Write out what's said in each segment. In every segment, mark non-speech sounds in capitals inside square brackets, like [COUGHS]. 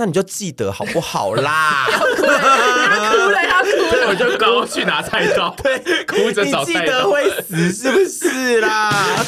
那你就记得好不好啦？要哭了，要哭了，要哭了。我就高去拿菜刀，对，哭着找菜刀。你记得会死是不是啦？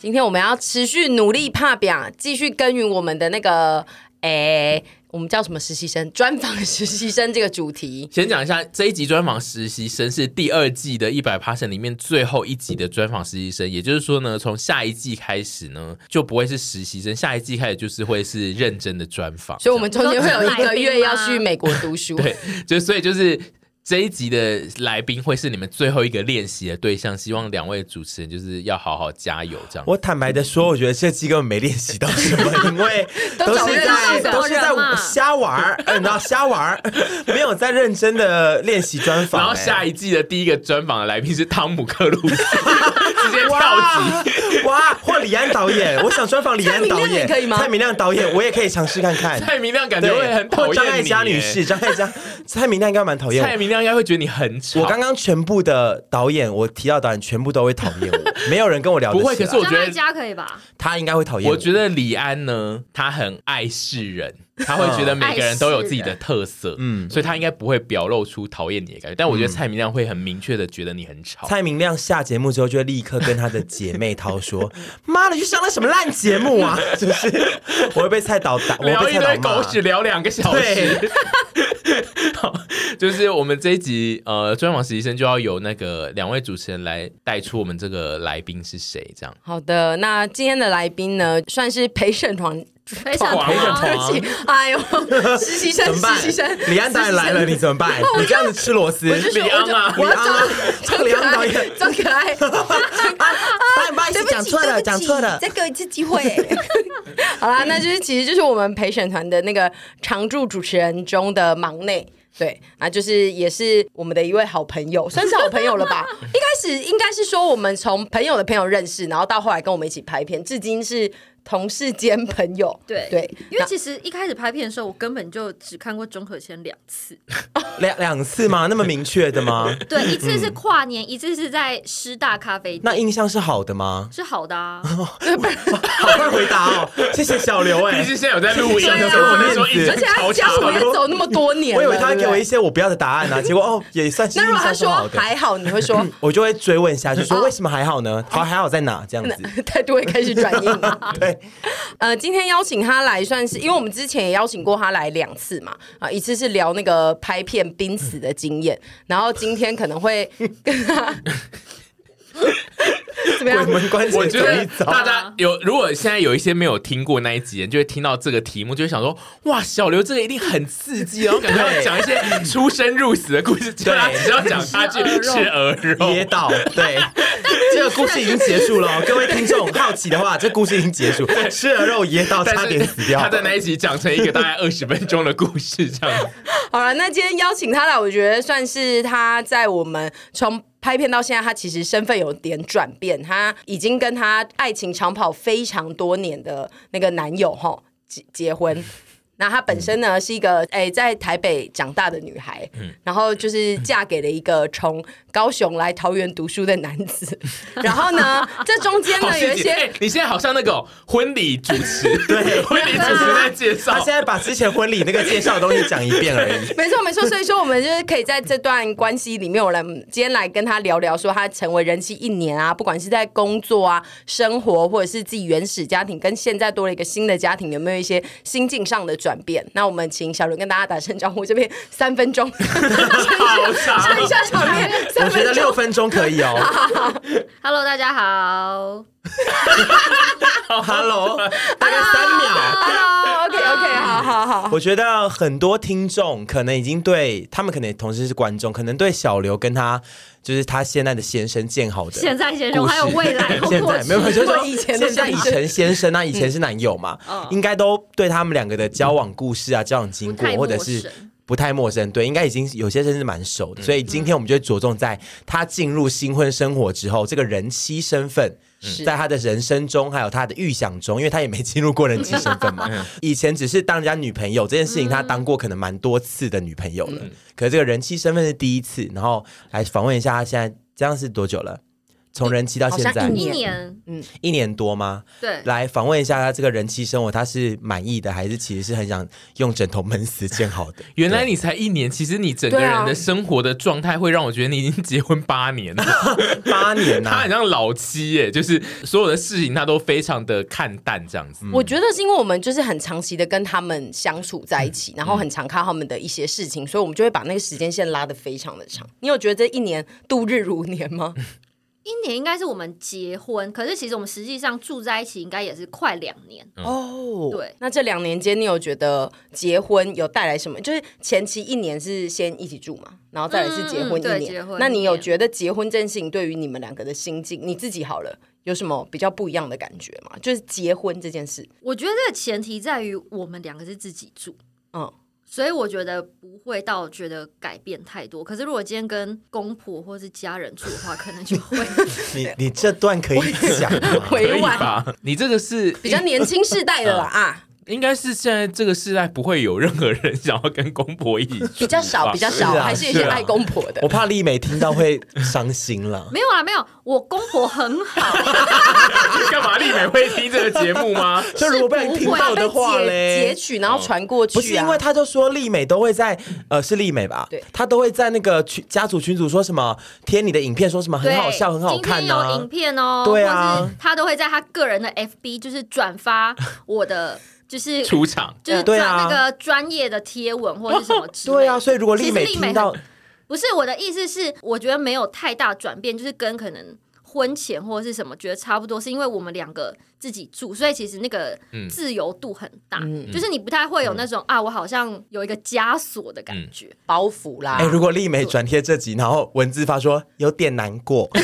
今天我们要持续努力怕表，继续耕耘我们的那个诶。我们叫什么实习生？专访实习生这个主题，先讲一下这一集专访实习生是第二季的一百 passion 里面最后一集的专访实习生，也就是说呢，从下一季开始呢，就不会是实习生，下一季开始就是会是认真的专访。所以，我们中间会有一个月要去美国读书。[LAUGHS] 对，就所以就是。这一集的来宾会是你们最后一个练习的对象，希望两位主持人就是要好好加油，这样。我坦白的说，我觉得这期根本没练习到什么，[LAUGHS] 因为 [LAUGHS] 都是在都是在瞎玩儿，然后瞎玩儿，[LAUGHS] 没有在认真的练习专访。然后下一季的第一个专访的来宾是汤姆克鲁斯，直接跳级 [LAUGHS] 哇，或李安导演，我想专访李安导演，可以吗？蔡明亮导演，我也可以尝试看看。蔡明亮感觉会很讨厌张艾嘉女士，张艾嘉，[LAUGHS] 蔡明亮应该蛮讨厌。蔡明亮应该会觉得你很吵。我刚刚全部的导演，我提到导演全部都会讨厌我，[LAUGHS] 没有人跟我聊。不会，可是我觉得张艾嘉可以吧？他应该会讨厌我。觉得李安呢，他很爱世人。他会觉得每个人都有自己的特色，嗯，所以他应该不会表露出讨厌你的感觉。但我觉得蔡明亮会很明确的觉得你很吵。蔡明亮下节目之后就会立刻跟他的姐妹淘说：“妈的，去上了什么烂节目啊！” [LAUGHS] 就是我会被菜导打，[LAUGHS] 聊一堆狗屎，聊两个小时。[LAUGHS] 好，就是我们这一集呃专访实习生就要由那个两位主持人来带出我们这个来宾是谁，这样。好的，那今天的来宾呢，算是陪审团。[LAUGHS] [LAUGHS] 哎呦，实习生，实习生，李安导演来了，你怎么办？你这样子吃螺丝，李安啊，李安，装可爱，装可爱，[LAUGHS] 不好意思，讲错了，讲错了，再给我一次机会。好啦，那就是其实就是我们陪审团的那个常驻主持人中的忙内，对啊，就是也是我们的一位好朋友，算是好朋友了吧？一开始应该是说我们从朋友的朋友认识，然后到后来跟我们一起拍片，至今是。同事兼朋友，[LAUGHS] 对对，因为其实一开始拍片的时候，我根本就只看过钟可谦两次，两两次吗？那么明确的吗？[LAUGHS] 对，一次是跨年，一次是在师大咖啡店。那印象是好的吗？是好的啊，[LAUGHS] 好快回答哦，谢谢小刘哎，其实现在有在录音，而且他教我也走那么多年，我以为他会给我一些我不要的答案呢，结果哦也算是。那如果他说还好，你会说？我就会追问下去，说为什么还好呢？好还好在哪？这样子态度会开始转硬，对。[LAUGHS] 呃，今天邀请他来，算是因为我们之前也邀请过他来两次嘛，啊，一次是聊那个拍片濒死的经验，然后今天可能会跟他。怎么样？鬼门关前走一遭。大家有，如果现在有一些没有听过那一集人，就会听到这个题目，就会想说：哇，小刘这个一定很刺激，然后感觉要讲一些出生入死的故事。对，只要讲他去吃鹅肉噎到。对，这个故事已经结束了。各位听众好奇的话，这故事已经结束。吃鹅肉噎到，差点死掉。他在那一集讲成一个大概二十分钟的故事，这样。好了，那今天邀请他来，我觉得算是他在我们从。拍片到现在，他其实身份有点转变，他已经跟他爱情长跑非常多年的那个男友哈结结婚。那她本身呢是一个诶在台北长大的女孩，嗯、然后就是嫁给了一个从 [LAUGHS] 高雄来桃园读书的男子。[LAUGHS] 然后呢，[LAUGHS] 这中间呢有一些、欸，你现在好像那个婚礼主持，对，婚礼主持在介绍，他现在把之前婚礼那个介绍的东西讲一遍而已。没错没错，所以说我们就是可以在这段关系里面，我来今天来跟他聊聊，说他成为人妻一年啊，不管是在工作啊、生活，或者是自己原始家庭，跟现在多了一个新的家庭，有没有一些心境上的转变？那我们请小伦跟大家打声招呼，这边三分钟，[LAUGHS] 好长，剩下场面，我觉得六分钟可以哦。[LAUGHS] Hello，大家好。[LAUGHS] Hello，大概三秒。Hello，OK，OK，好好好。我觉得很多听众可能已经对他们，可能同时是观众，可能对小刘跟他就是他现在的先生建好的现在先生还有未来，现在没有，就是说 [LAUGHS] 以前现在以前先生啊，以前是男友嘛，应该都对他们两个的交往故事啊、交往经过，或者是不太陌生。对，应该已经有些甚至蛮熟的。所以今天我们就会着重在他进入新婚生活之后，这个人妻身份。在他的人生中，还有他的预想中，因为他也没进入过人妻身份嘛。[LAUGHS] 以前只是当人家女朋友这件事情，他当过可能蛮多次的女朋友了。可这个人妻身份是第一次，然后来访问一下他现在这样是多久了？从人妻到现在一年，嗯，一年多吗？对，来访问一下他这个人妻生活，他是满意的，还是其实是很想用枕头闷死建好的？[LAUGHS] 原来你才一年，其实你整个人的生活的状态会让我觉得你已经结婚八年了，[LAUGHS] 八年呐、啊，他很像老妻耶，就是所有的事情他都非常的看淡这样子。我觉得是因为我们就是很长期的跟他们相处在一起，嗯、然后很常看他们的一些事情，所以我们就会把那个时间线拉的非常的长。你有觉得这一年度日如年吗？[LAUGHS] 一年应该是我们结婚，可是其实我们实际上住在一起应该也是快两年哦。对，那这两年间你有觉得结婚有带来什么？就是前期一年是先一起住嘛，然后再来是结婚一年。那你有觉得结婚这件事情对于你们两个的心境，你自己好了有什么比较不一样的感觉吗？就是结婚这件事，我觉得这个前提在于我们两个是自己住，嗯。所以我觉得不会到觉得改变太多，可是如果今天跟公婆或是家人住的话，可能就会。[LAUGHS] 你你这段可以讲 [LAUGHS] 委婉？你这个是比较年轻世代的啦 [LAUGHS] 啊。应该是现在这个时代不会有任何人想要跟公婆一起住，比较少，比较少，是啊、还是有些爱公婆的。我怕丽美听到会伤心了。[LAUGHS] 没有啊，没有，我公婆很好。[LAUGHS] 干嘛丽美会听这个节目吗？[LAUGHS] 就如果被人听到的话嘞，截取然后传过去、啊。不是因为他就说丽美都会在呃是丽美吧？对，他都会在那个群家族群组说什么贴你的影片，说什么很好笑、很好看呢、啊？有影片哦，对啊，他都会在他个人的 FB 就是转发我的。就是出场，就是转那个专业的贴文或者是什么之类的。对啊，所以如果丽美听到，不是我的意思是，我觉得没有太大转变，就是跟可能婚前或者是什么觉得差不多，是因为我们两个。自己住，所以其实那个自由度很大，嗯、就是你不太会有那种、嗯、啊，我好像有一个枷锁的感觉，嗯、包袱啦。哎、欸，如果丽美转贴这集，然后文字发说有点难过，[LAUGHS]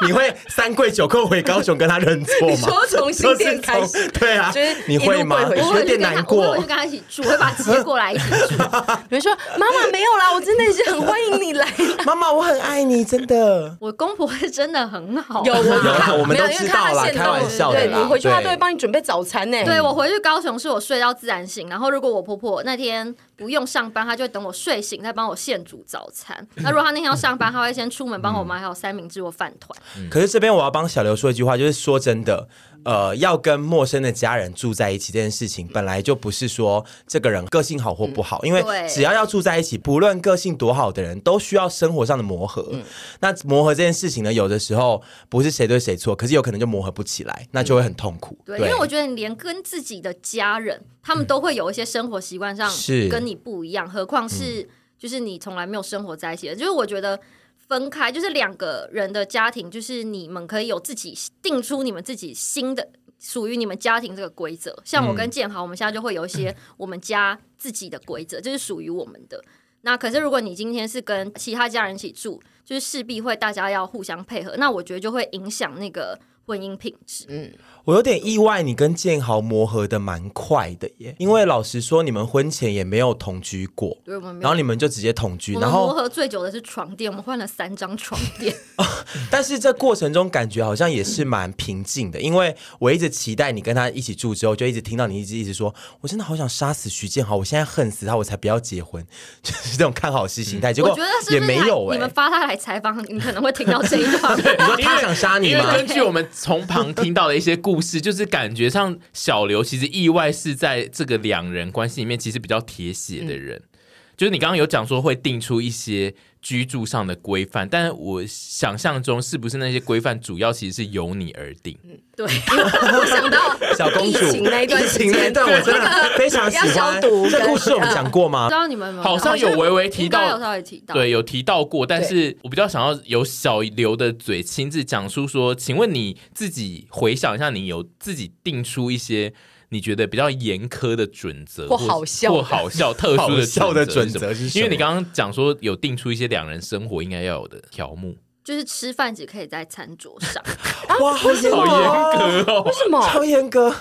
[LAUGHS] 你会三跪九叩回高雄跟他认错吗？[LAUGHS] 你说从新店开始，对啊，就是你会吗？有点难过，我就跟他一起住，我会把他接过来一起住。比如说，妈妈没有啦，我真的是很欢迎你来，[LAUGHS] 妈妈我很爱你，真的。我公婆是真的很好，有有，我们都知道啦，开玩笑的。你回去他都会帮你准备早餐呢。对，我回去高雄是我睡到自然醒，然后如果我婆婆那天不用上班，他就会等我睡醒再帮我现煮早餐。[LAUGHS] 那如果他那天要上班，他会先出门帮我买好三明治或饭团。可是这边我要帮小刘说一句话，就是说真的。呃，要跟陌生的家人住在一起这件事情，本来就不是说这个人个性好或不好，嗯、因为只要要住在一起，不论个性多好的人，都需要生活上的磨合。嗯、那磨合这件事情呢，有的时候不是谁对谁错，可是有可能就磨合不起来，那就会很痛苦。对，对因为我觉得你连跟自己的家人，他们都会有一些生活习惯上是跟你不一样，何况是就是你从来没有生活在一起的，就是我觉得。分开就是两个人的家庭，就是你们可以有自己定出你们自己新的属于你们家庭这个规则。像我跟建豪，我们现在就会有一些 [LAUGHS] 我们家自己的规则，这是属于我们的。那可是如果你今天是跟其他家人一起住，就是势必会大家要互相配合，那我觉得就会影响那个婚姻品质。嗯。我有点意外，你跟建豪磨合的蛮快的耶。因为老实说，你们婚前也没有同居过，对，我们然后你们就直接同居，然后磨合最久的是床垫，我们换了三张床垫。哦，[LAUGHS] 但是这过程中感觉好像也是蛮平静的，因为我一直期待你跟他一起住之后，就一直听到你一直一直说，我真的好想杀死徐建豪，我现在恨死他，我才不要结婚，[LAUGHS] 就是这种看好戏心态。结果也没有哎，你们发他来采访，你可能会听到这一段。[LAUGHS] 你说他想杀你吗？根据我们从旁听到的一些故故事，就是感。觉上，小刘其实意外是在这个两人关系里面，其实比较铁血的人。就是你刚刚有讲说会定出一些居住上的规范，但是我想象中是不是那些规范主要其实是由你而定？嗯，对。[LAUGHS] 我想到小公主那一段时间，对我真的非常喜欢。这故事我们讲过吗？不知道你们有没有好像有微微提到，有稍微提到，对，有提到过。但是我比较想要由小刘的嘴亲自讲述说，请问你自己回想一下，你有自己定出一些？你觉得比较严苛的准则，或好笑，或好笑、特殊的笑的准则是什么？因为你刚刚讲说有定出一些两人生活应该要有的条目，就是吃饭只可以在餐桌上。[LAUGHS] 哇，好严格哦！为什么？超严格？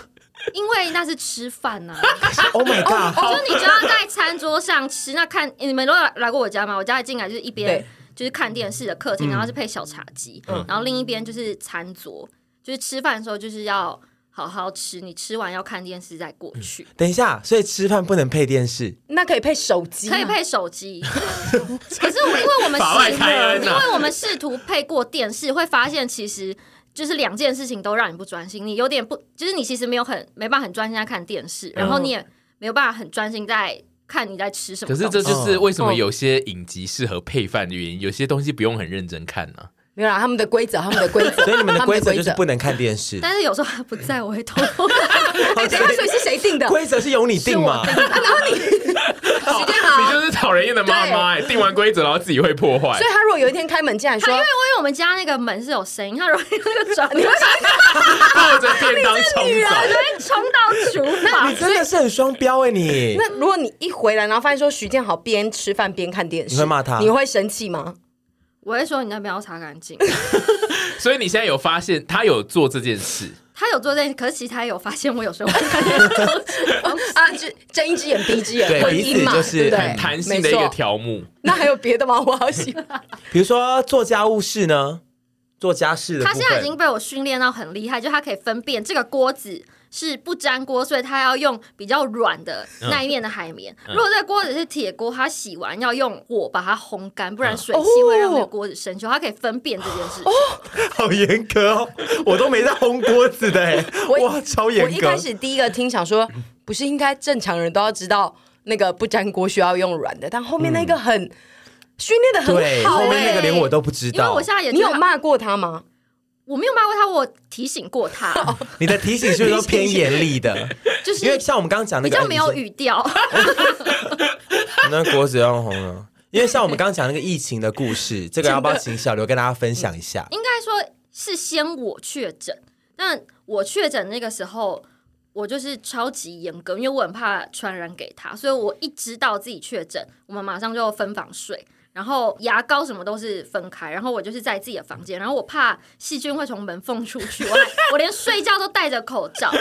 因为那是吃饭呐。[LAUGHS] Oh my god！就你就要在餐桌上吃。那看你们都来过我家吗？我家一进来就是一边就是看电视的客厅，然后是配小茶几，然后另一边就是餐桌，就是吃饭的时候就是要。好好吃，你吃完要看电视再过去。嗯、等一下，所以吃饭不能配电视，那可以配手机，可以配手机。[LAUGHS] 可是因为我们试，因为我们试图配过电视，会发现其实就是两件事情都让你不专心，你有点不，就是你其实没有很没办法很专心在看电视，然后你也没有办法很专心在看你在吃什么。可是这就是为什么有些影集适合配饭的原因，有些东西不用很认真看呢、啊。没有啦，他们的规则，他们的规则，[LAUGHS] 所以你们的规则就是不能看电视。但是有时候他不在，我会偷。哎，等下，所以是谁定的？规则是由你定吗？[LAUGHS] 然后你 [LAUGHS] 时间好，你就是讨人厌的妈妈哎！定完规则，然后自己会破坏。所以他如果有一天开门进来说，因为因为我们家那个门是有声音，他容易那个转，你会抱着便当冲走，就会冲到厨房。你真的是很双标哎！你那如果你一回来，然后发现说徐建豪边吃饭边看电视，你会骂他？你会生气吗？我会说你那边要擦干净，[LAUGHS] 所以你现在有发现他有做这件事，他有做这件事，可是其他有发现我有时候 [LAUGHS] 啊，就睁一只眼闭一只眼，对，彼此就是很弹性的一个条目。那还有别的吗？我好喜欢，比如说做家务事呢，做家事的，他现在已经被我训练到很厉害，就他可以分辨这个锅子。是不粘锅，所以他要用比较软的那一面的海绵。嗯、如果这个锅子是铁锅，他洗完要用火把它烘干，不然水汽会让这个锅子生锈。他可以分辨这件事情。哦，[LAUGHS] 好严格哦！我都没在烘锅子的哎，哇，超严格！我一开始第一个听想说，不是应该正常人都要知道那个不粘锅需要用软的，但后面那个很训练的很好，后面那个连我都不知道。因为我现在也你有骂过他吗？我没有骂过他，我提醒过他。[LAUGHS] 你的提醒是不是都 [LAUGHS] 偏严厉的？就是因为像我们刚刚讲那个，比较没有语调。[LAUGHS] 那锅子要红了，因为像我们刚刚讲那个疫情的故事，这个要不要请小刘跟大家分享一下？应该说是先我确诊，但我确诊那个时候，我就是超级严格，因为我很怕传染给他，所以我一知道自己确诊，我们马上就分房睡。然后牙膏什么都是分开，然后我就是在自己的房间，然后我怕细菌会从门缝出去，我我连睡觉都戴着口罩，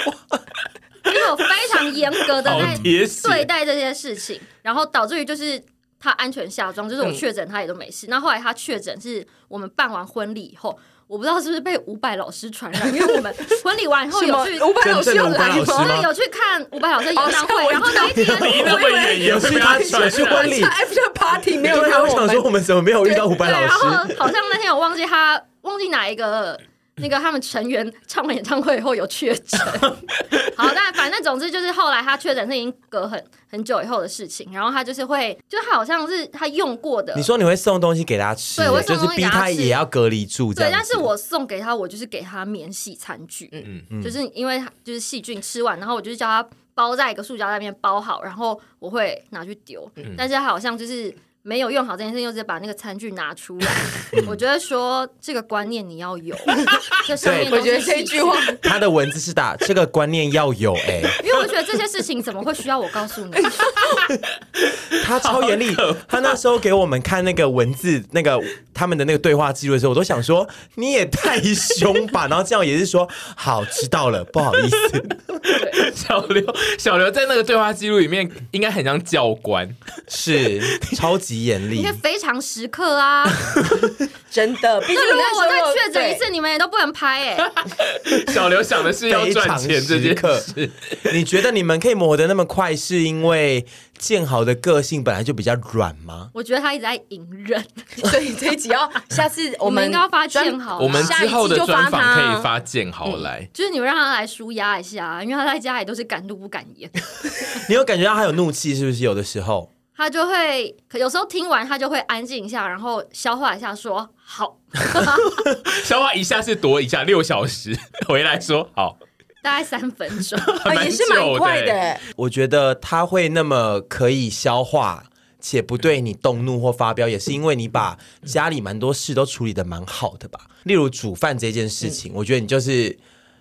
[LAUGHS] 因为我非常严格的在对待这些事情，然后导致于就是他安全下妆，就是我确诊他也都没事。那、嗯、后，后来他确诊是我们办完婚礼以后。我不知道是不是被伍佰老师传染，因为我们婚礼完以后有去伍佰老师有来吗？对，有去看伍佰老师演唱会，然后那一天我以为有去他有去婚礼，after party 没有。他，我想说我们怎么没有遇到伍佰老师？然后好像那天我忘记他忘记哪一个。那个他们成员唱完演唱会以后有确诊，[LAUGHS] 好，但反正总之就是后来他确诊是已经隔很很久以后的事情，然后他就是会，就他好像是他用过的。你说你会送东西给他吃，对，我会送东西给他吃，就是逼他也要隔离住，对，但是我送给他，我就是给他免洗餐具，嗯嗯，就是因为就是细菌吃完，然后我就是叫他包在一个塑胶袋里面包好，然后我会拿去丢，嗯、但是他好像就是。没有用好这件事，又是把那个餐具拿出来。我觉得说这个观念你要有。[LAUGHS] 这上面我觉得这句话，[LAUGHS] 他的文字是打这个观念要有哎、欸。因为我觉得这些事情怎么会需要我告诉你？[LAUGHS] 他超严厉。他那时候给我们看那个文字，那个他们的那个对话记录的时候，我都想说你也太凶吧。然后这样也是说好知道了，不好意思。小刘，小刘在那个对话记录里面应该很像教官，是超级。极严厉，因为非常时刻啊，[LAUGHS] 真的。那如果我再确诊一次，你们也都不能拍哎。[LAUGHS] 小刘想的是要赚钱这节课，你觉得你们可以磨得那么快，是因为建豪的个性本来就比较软吗？我觉得他一直在隐忍，[LAUGHS] 所以这一集要下次我们应该要发建豪，我们之后的专访可以发建豪来，就是你们让他来舒压一下，因为他在家里都是敢怒不敢言。你有感觉到他有怒气是不是？有的时候。他就会，可有时候听完他就会安静一下，然后消化一下，说好。消化一下是多一下六小时，回来说好，[LAUGHS] 大概三分钟，[LAUGHS] 也是蛮快的。我觉得他会那么可以消化，且不对你动怒或发飙，也是因为你把家里蛮多事都处理的蛮好的吧。例如煮饭这件事情，嗯、我觉得你就是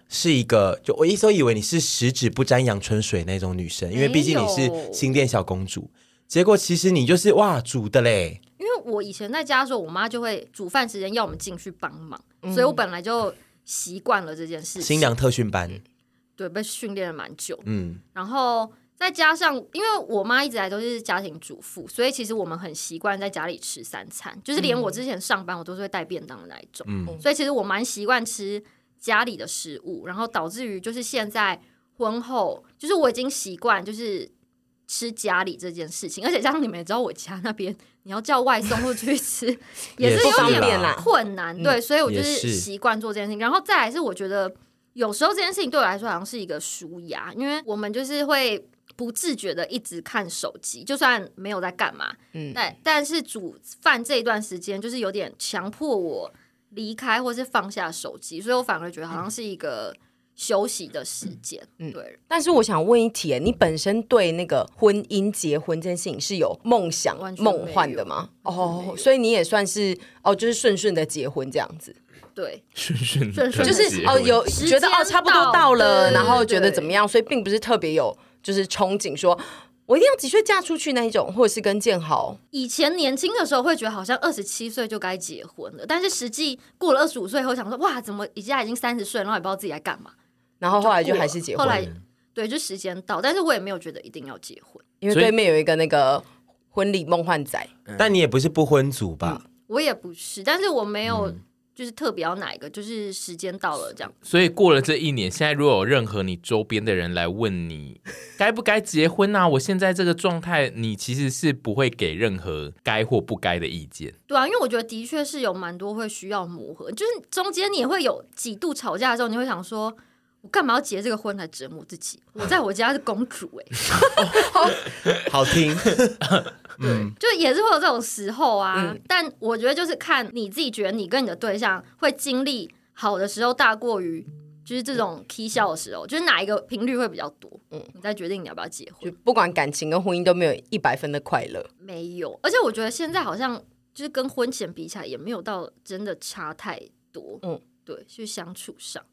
是一个，就我一直都以为你是十指不沾阳春水那种女生，因为毕竟你是新店小公主。结果其实你就是哇煮的嘞，因为我以前在家的时候，我妈就会煮饭时间要我们进去帮忙，嗯、所以我本来就习惯了这件事情。新娘特训班，对，被训练了蛮久。嗯，然后再加上，因为我妈一直来都是家庭主妇，所以其实我们很习惯在家里吃三餐，就是连我之前上班，我都是会带便当的那一种。嗯，所以其实我蛮习惯吃家里的食物，然后导致于就是现在婚后，就是我已经习惯就是吃家里这件事情，而且像你们也知道，我家那边你要叫外送或去吃 [LAUGHS] 也是有点困难，对，所以我就是习惯做这件事情。然后再来是我觉得有时候这件事情对我来说好像是一个舒压，因为我们就是会。不自觉的一直看手机，就算没有在干嘛，嗯，但但是煮饭这一段时间，就是有点强迫我离开或是放下手机，所以我反而觉得好像是一个休息的时间，嗯，对。但是我想问一题，你本身对那个婚姻、结婚这件事情是有梦想、梦幻的吗？哦，所以你也算是哦，就是顺顺的结婚这样子，对，顺顺顺顺，就是哦，有觉得哦，差不多到了，然后觉得怎么样，所以并不是特别有。就是憧憬说，我一定要几岁嫁出去那一种，或者是跟建豪以前年轻的时候会觉得好像二十七岁就该结婚了，但是实际过了二十五岁后想说，哇，怎么一下已经三十岁，然后也不知道自己在干嘛，然后后来就还是结婚。后来对，就时间到，但是我也没有觉得一定要结婚，因为对面有一个那个婚礼梦幻仔，但你也不是不婚族吧？嗯，我也不是，但是我没有。嗯就是特别要哪一个，就是时间到了这样。所以过了这一年，现在如果有任何你周边的人来问你该不该结婚啊，我现在这个状态，你其实是不会给任何该或不该的意见。对啊，因为我觉得的确是有蛮多会需要磨合，就是中间你也会有几度吵架的时候，你会想说。我干嘛要结这个婚来折磨自己？我在我家是公主哎、欸，[LAUGHS] 好听，[LAUGHS] 对，就也是会有这种时候啊。嗯、但我觉得就是看你自己觉得你跟你的对象会经历好的时候大过于就是这种 K 笑的时候，就是哪一个频率会比较多，嗯，你再决定你要不要结婚。就不管感情跟婚姻都没有一百分的快乐，没有。而且我觉得现在好像就是跟婚前比起来也没有到真的差太多，嗯，对，就相处上。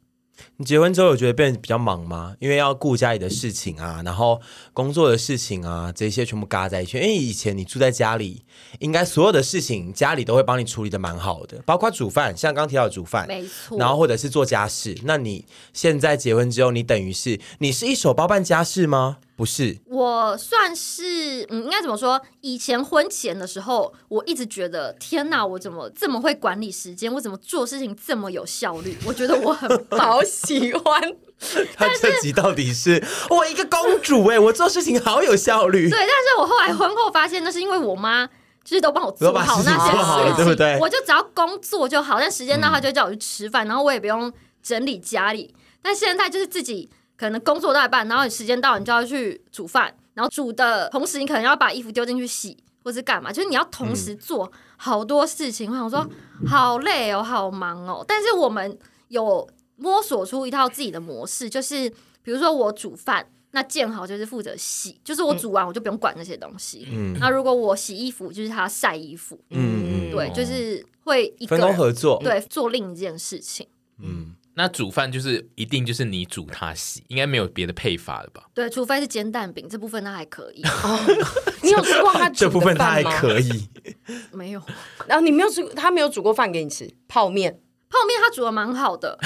你结婚之后有觉得变得比较忙吗？因为要顾家里的事情啊，然后工作的事情啊，这些全部嘎在一起。因为以前你住在家里，应该所有的事情家里都会帮你处理的蛮好的，包括煮饭，像刚刚提到的煮饭，没错。然后或者是做家事。那你现在结婚之后，你等于是你是一手包办家事吗？不是，我算是嗯，应该怎么说？以前婚前的时候，我一直觉得天哪，我怎么这么会管理时间？我怎么做事情这么有效率？我觉得我很好喜欢。[LAUGHS] 他这集到底是我一个公主哎、欸，我做事情好有效率。对，但是我后来婚后发现，那是因为我妈就是都帮我做好那些事情，对不对？我就只要工作就好，但时间到，她就叫我去吃饭，嗯、然后我也不用整理家里。但现在就是自己。可能工作到一半，然后你时间到，你就要去煮饭，然后煮的同时，你可能要把衣服丢进去洗，或是干嘛，就是你要同时做好多事情。嗯、我想说，好累哦，好忙哦。但是我们有摸索出一套自己的模式，就是比如说我煮饭，那建豪就是负责洗，就是我煮完我就不用管那些东西。嗯，那如果我洗衣服，就是他晒衣服。嗯，对，就是会一个分工合作，对，做另一件事情。嗯。那煮饭就是一定就是你煮他洗，应该没有别的配法了吧？对，除非是煎蛋饼这部分，他还可以。哦 [LAUGHS] 你有吃过他这部分他还可以？[LAUGHS] 没有。然后你没有吃，他没有煮过饭给你吃？泡面，泡面他煮的蛮好的。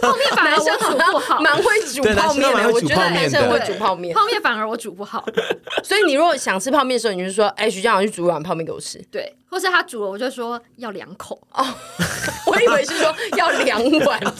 泡面反而我煮不好，蛮会煮泡面的。我觉得男生会煮泡面，泡面反而我煮不好。所以你如果想吃泡面的时候，你就说：“哎，徐家豪去煮一碗泡面给我吃。”对，或是他煮了，我就说要两口。哦，[LAUGHS] 我以为是说要两碗。[LAUGHS]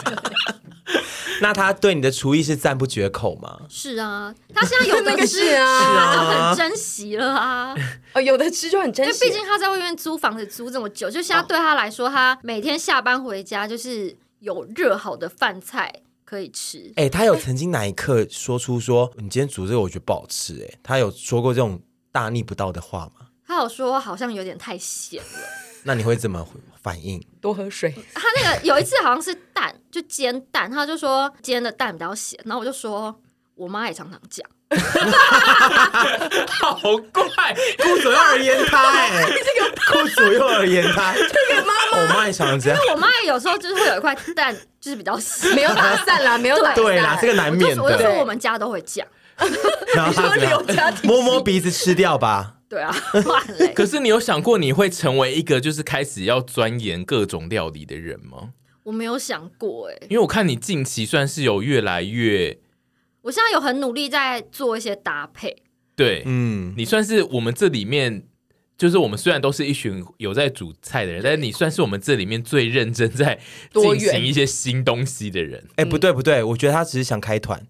那他对你的厨艺是赞不绝口吗？是啊，他现在有的吃 [LAUGHS] 啊，他很珍惜了啊。哦，有的吃就很珍惜，因为毕竟他在外面租房子租这么久，就现在对他来说，他每天下班回家就是。有热好的饭菜可以吃。哎、欸，他有曾经哪一刻说出说你今天煮这个我觉得不好吃？哎，他有说过这种大逆不道的话吗？他有说好像有点太咸了。那你会怎么反应？多喝水。他那个有一次好像是蛋，就煎蛋，他就说煎的蛋比较咸，然后我就说我妈也常常讲。好怪，顾左右而言他，哎，这个顾左右而言他，这个妈妈，我妈也常这样，因为我妈有时候就是会有一块蛋，就是比较细，没有打散啦，没有打散，对啦，这个难免的。我就说我们家都会讲，然后他留家摸摸鼻子吃掉吧。对啊，可是你有想过你会成为一个就是开始要钻研各种料理的人吗？我没有想过，哎，因为我看你近期算是有越来越。我现在有很努力在做一些搭配，对，嗯，你算是我们这里面就是我们虽然都是一群有在煮菜的人，但是你算是我们这里面最认真在进行一些新东西的人。哎，不对不对，我觉得他只是想开团，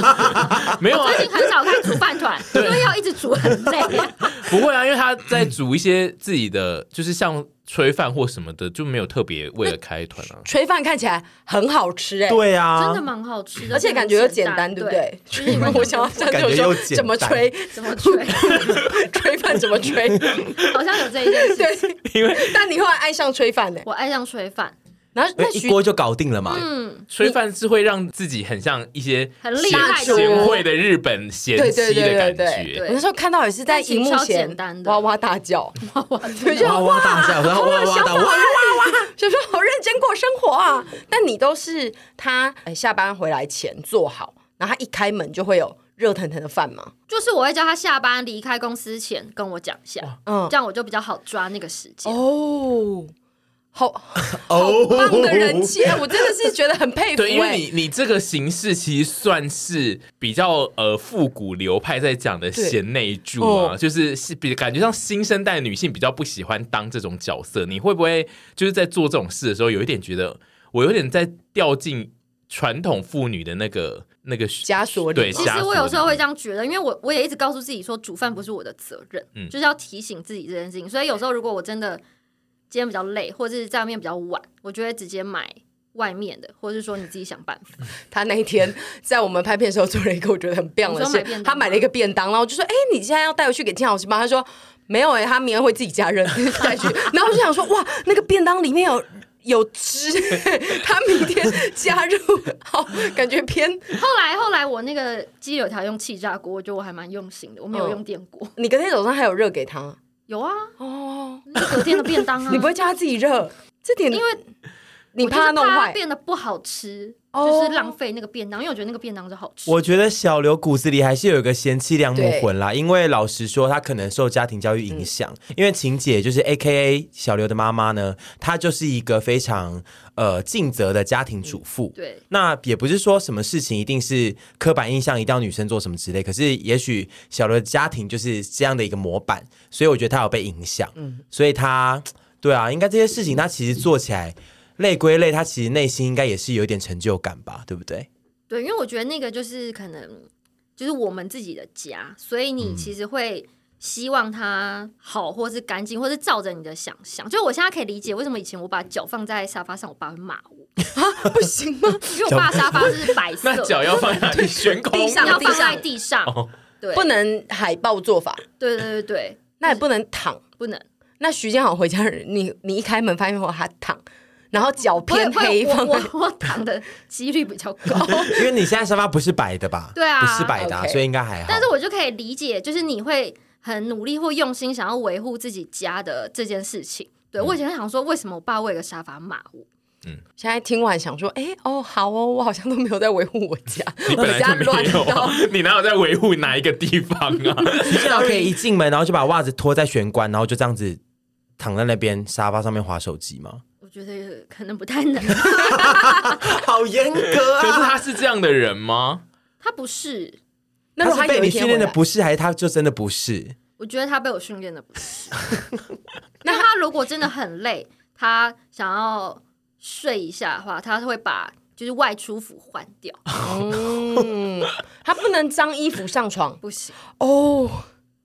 [LAUGHS] 没有啊，最近很少开煮饭团，因为要一直煮很累。[LAUGHS] 不会啊，因为他在煮一些自己的，就是像。炊饭或什么的就没有特别为了开团啊。炊饭看起来很好吃哎，对啊，真的蛮好吃的，而且感觉又简单，对不对？我想要感觉又怎么炊怎么炊，[LAUGHS] 炊饭怎么炊，好像有这一件事。因为但你后来爱上炊饭呢？我爱上炊饭。然后那一锅就搞定了嘛。嗯，炊饭是会让自己很像一些很厉害贤惠的日本贤妻的感觉。我那时候看到也是在荧幕前哇哇大叫，哇哇哇 [LAUGHS] 哇大叫，然后哇哇哇哇哇，就说好认真过生活啊。但你都是他下班回来前做好，然后他一开门就会有热腾腾的饭吗？就是我会叫他下班离开公司前跟我讲一下，嗯，这样我就比较好抓那个时间哦。好 [LAUGHS] 好棒的人气，我真的是觉得很佩服。对，因为你你这个形式其实算是比较呃复古流派在讲的贤内助啊，就是是比感觉像新生代女性比较不喜欢当这种角色。你会不会就是在做这种事的时候，有一点觉得我有点在掉进传统妇女的那个那个枷锁里？对，其实我有时候会这样觉得，因为我我也一直告诉自己说，煮饭不是我的责任，嗯，就是要提醒自己这件事情。所以有时候如果我真的。今天比较累，或者是在外面比较晚，我就会直接买外面的，或者是说你自己想办法。[LAUGHS] 他那一天在我们拍片的时候做了一个我觉得很棒的事，他买了一个便当，然后我就说：“哎、欸，你现在要带回去给金老师吗？”他说：“没有哎、欸，他明天会自己加热带去。[LAUGHS] ”然后我就想说：“哇，那个便当里面有有汁，他明天加入好，感觉偏。”后来后来我那个鸡柳条用气炸锅，我觉得我还蛮用心的，我没有用电锅。哦、你隔天早上还有热给他？有啊，哦，隔天的便当啊，[LAUGHS] 你不会叫他自己热？这点因为你怕他弄坏，变得不好吃，就是浪费那个便当。因为我觉得那个便当是好吃。我觉得小刘骨子里还是有一个贤妻良母魂啦。因为老实说，他可能受家庭教育影响。因为晴姐就是 AKA 小刘的妈妈呢，她就是一个非常呃尽责的家庭主妇。对，那也不是说什么事情一定是刻板印象，一定要女生做什么之类。可是也许小刘的家庭就是这样的一个模板。所以我觉得他有被影响，嗯，所以他对啊，应该这些事情他其实做起来累归累，他其实内心应该也是有一点成就感吧，对不对？对，因为我觉得那个就是可能就是我们自己的家，所以你其实会希望它好，或是干净，或是照着你的想象。就我现在可以理解为什么以前我把脚放在沙发上，我爸会骂我啊，不行吗？因为我爸沙发是白色，那脚要放在哪里？悬空，地上要放在地上，对，[LAUGHS] 不能海豹做法。对对对对。那也不能躺，不能。那徐建豪回家，你你一开门发现我他躺，然后脚偏黑，我我，我躺的几率比较高，[LAUGHS] 因为你现在沙发不是白的吧？对啊，不是白的，啊，okay. 所以应该还好。但是我就可以理解，就是你会很努力或用心想要维护自己家的这件事情。对，我以前想说，为什么我爸为了沙发骂我？嗯，现在听完想说，哎、欸，哦，好哦，我好像都没有在维护我家，[LAUGHS] 你本来就没有啊，[LAUGHS] 你哪有在维护哪一个地方啊？你至少可以一进门，然后就把袜子脱在玄关，然后就这样子躺在那边沙发上面滑手机吗？我觉得可能不太能，[LAUGHS] 好严格啊！可是他是这样的人吗？他不是，那他是被你训练的不是，还是他就真的不是？我觉得他被我训练的不是。[LAUGHS] 那他如果真的很累，他想要。睡一下的话，他会把就是外出服换掉。[LAUGHS] 嗯，他不能脏衣服上床，不行哦。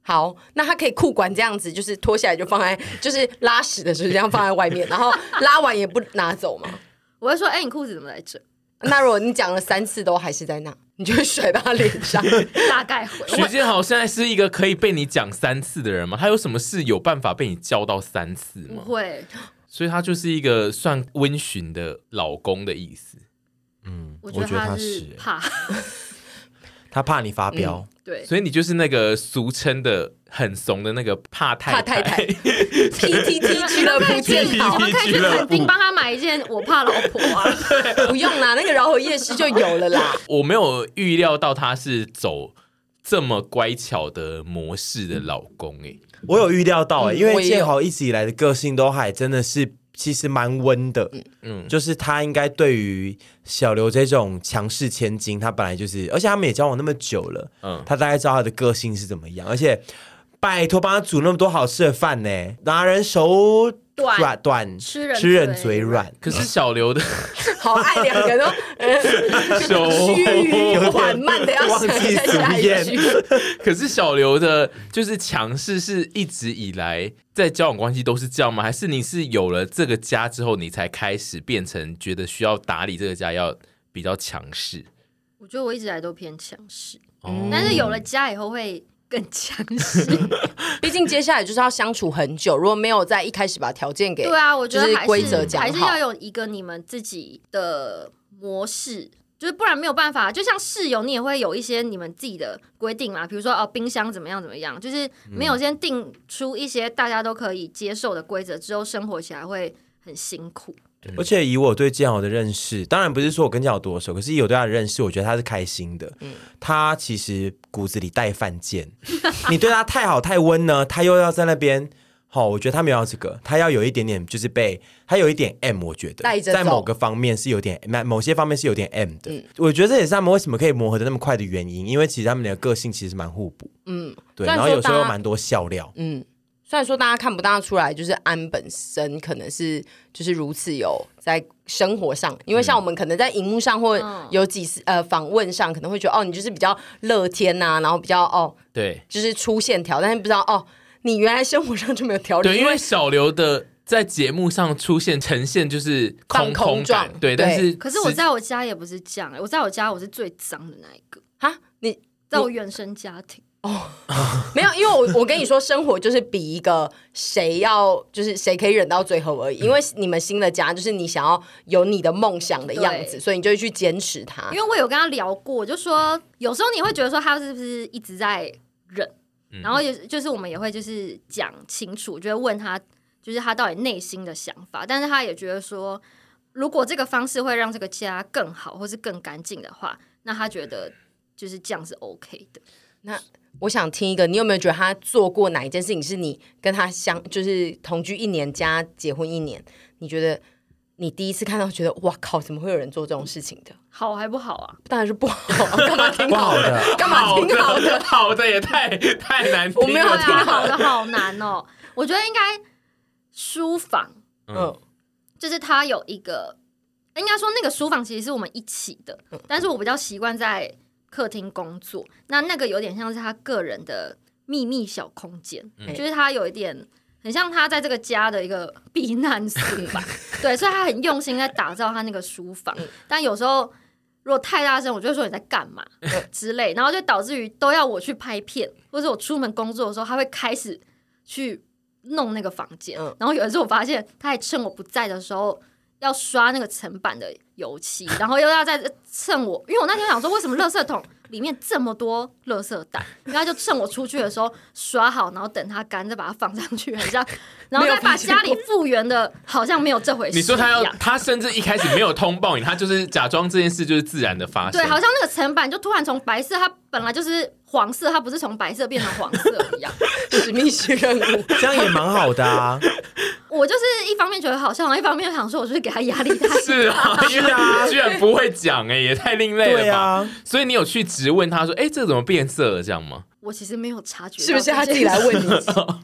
好，那他可以裤管这样子，就是脱下来就放在，就是拉屎的时候这样放在外面，然后拉完也不拿走吗？我会说，哎、欸，你裤子怎么在这？那如果你讲了三次都还是在那，你就会甩到他脸上，[LAUGHS] 大概会。徐建豪现在是一个可以被你讲三次的人吗？他有什么事有办法被你教到三次吗？不会。所以他就是一个算温驯的老公的意思。嗯，我觉得他是怕，他怕你发飙。嗯、对，所以你就是那个俗称的很怂的那个怕太太。太太 PTT 俱乐部见好，我们可以去垦丁帮他买一件我怕老婆啊。不用啦，那个饶河夜市就有了啦。我没有预料到他是走这么乖巧的模式的老公哎、欸。我有预料到哎、欸，因为建豪一直以来的个性都还真的是其实蛮温的，嗯，就是他应该对于小刘这种强势千金，他本来就是，而且他们也交往那么久了，嗯，他大概知道他的个性是怎么样，而且拜托帮他煮那么多好吃的饭呢，拿人手短短，吃人吃人嘴软。可是小刘的 [LAUGHS] 好爱两个都 [LAUGHS] 手 [LAUGHS] 缓慢的要忘记下一句。可是小刘的，就是强势，是一直以来在交往关系都是这样吗？还是你是有了这个家之后，你才开始变成觉得需要打理这个家要比较强势？我觉得我一直来都偏强势，嗯，但是有了家以后会。更强势，[LAUGHS] 毕竟接下来就是要相处很久。如果没有在一开始把条件给，对啊，我觉得还是规则讲，还是要有一个你们自己的模式，就是不然没有办法。就像室友，你也会有一些你们自己的规定嘛，比如说哦，冰箱怎么样怎么样，就是没有先定出一些大家都可以接受的规则之后，生活起来会很辛苦。而且以我对建豪的认识，当然不是说我跟建豪多熟，可是以我对他的认识，我觉得他是开心的。嗯，他其实骨子里带犯贱。[LAUGHS] 你对他太好太温呢，他又要在那边。好，我觉得他没有要这个，他要有一点点，就是被他有一点 M，我觉得在某个方面是有点，某些方面是有点 M 的。嗯，我觉得这也是他们为什么可以磨合的那么快的原因，因为其实他们的个性其实蛮互补。嗯，对，然后有时候又蛮多笑料。嗯。虽然说大家看不大出来，就是安本身可能是就是如此有在生活上，因为像我们可能在荧幕上或有几次呃访问上，可能会觉得哦，你就是比较乐天呐、啊，然后比较哦对，就是粗线条，但是不知道哦，你原来生活上就没有条理。对，因为小刘的在节目上出现呈现就是空空状，对，但是可是我在我家也不是这样，我在我家我是最脏的那一个哈，你在我原生家庭。哦，[LAUGHS] 没有，因为我我跟你说，生活就是比一个谁要，就是谁可以忍到最后而已。因为你们新的家就是你想要有你的梦想的样子，所以你就会去坚持它。因为我有跟他聊过，就说有时候你会觉得说他是不是一直在忍，嗯、然后也就是我们也会就是讲清楚，就会问他就是他到底内心的想法。但是他也觉得说，如果这个方式会让这个家更好或是更干净的话，那他觉得就是这样是 OK 的。那我想听一个，你有没有觉得他做过哪一件事情是你跟他相就是同居一年加结婚一年，你觉得你第一次看到觉得哇靠，怎么会有人做这种事情的？好还不好啊？当然是不好啊！干嘛挺好的？干嘛挺好的？好的也太太难听了，我没有听好的好难哦。我觉得应该书房，嗯，就是他有一个，应该说那个书房其实是我们一起的，嗯，但是我比较习惯在。客厅工作，那那个有点像是他个人的秘密小空间，嗯、就是他有一点很像他在这个家的一个避难所吧。[LAUGHS] 对，所以他很用心在打造他那个书房。嗯、但有时候如果太大声，我就会说你在干嘛之类，然后就导致于都要我去拍片，或者我出门工作的时候，他会开始去弄那个房间。嗯、然后有一次我发现，他还趁我不在的时候要刷那个层板的油漆，然后又要再趁我，因为我那天想说，为什么垃圾桶里面这么多垃圾袋？然后就趁我出去的时候刷好，然后等它干再把它放上去，很像，然后再把家里复原的，好像没有这回事。你说他要，他甚至一开始没有通报你，他就是假装这件事就是自然的发生。对，好像那个层板就突然从白色，它本来就是黄色，它不是从白色变成黄色一样，[LAUGHS] 是密室任务，[LAUGHS] 这样也蛮好的啊。我就是一方面觉得好笑，一方面想说，我就是给他压力太大。是啊，因为他居然不会讲，哎，也太另类了吧？啊、所以你有去质问他说，哎，这怎么变色了？这样吗？我其实没有察觉，是不是他自己来问你？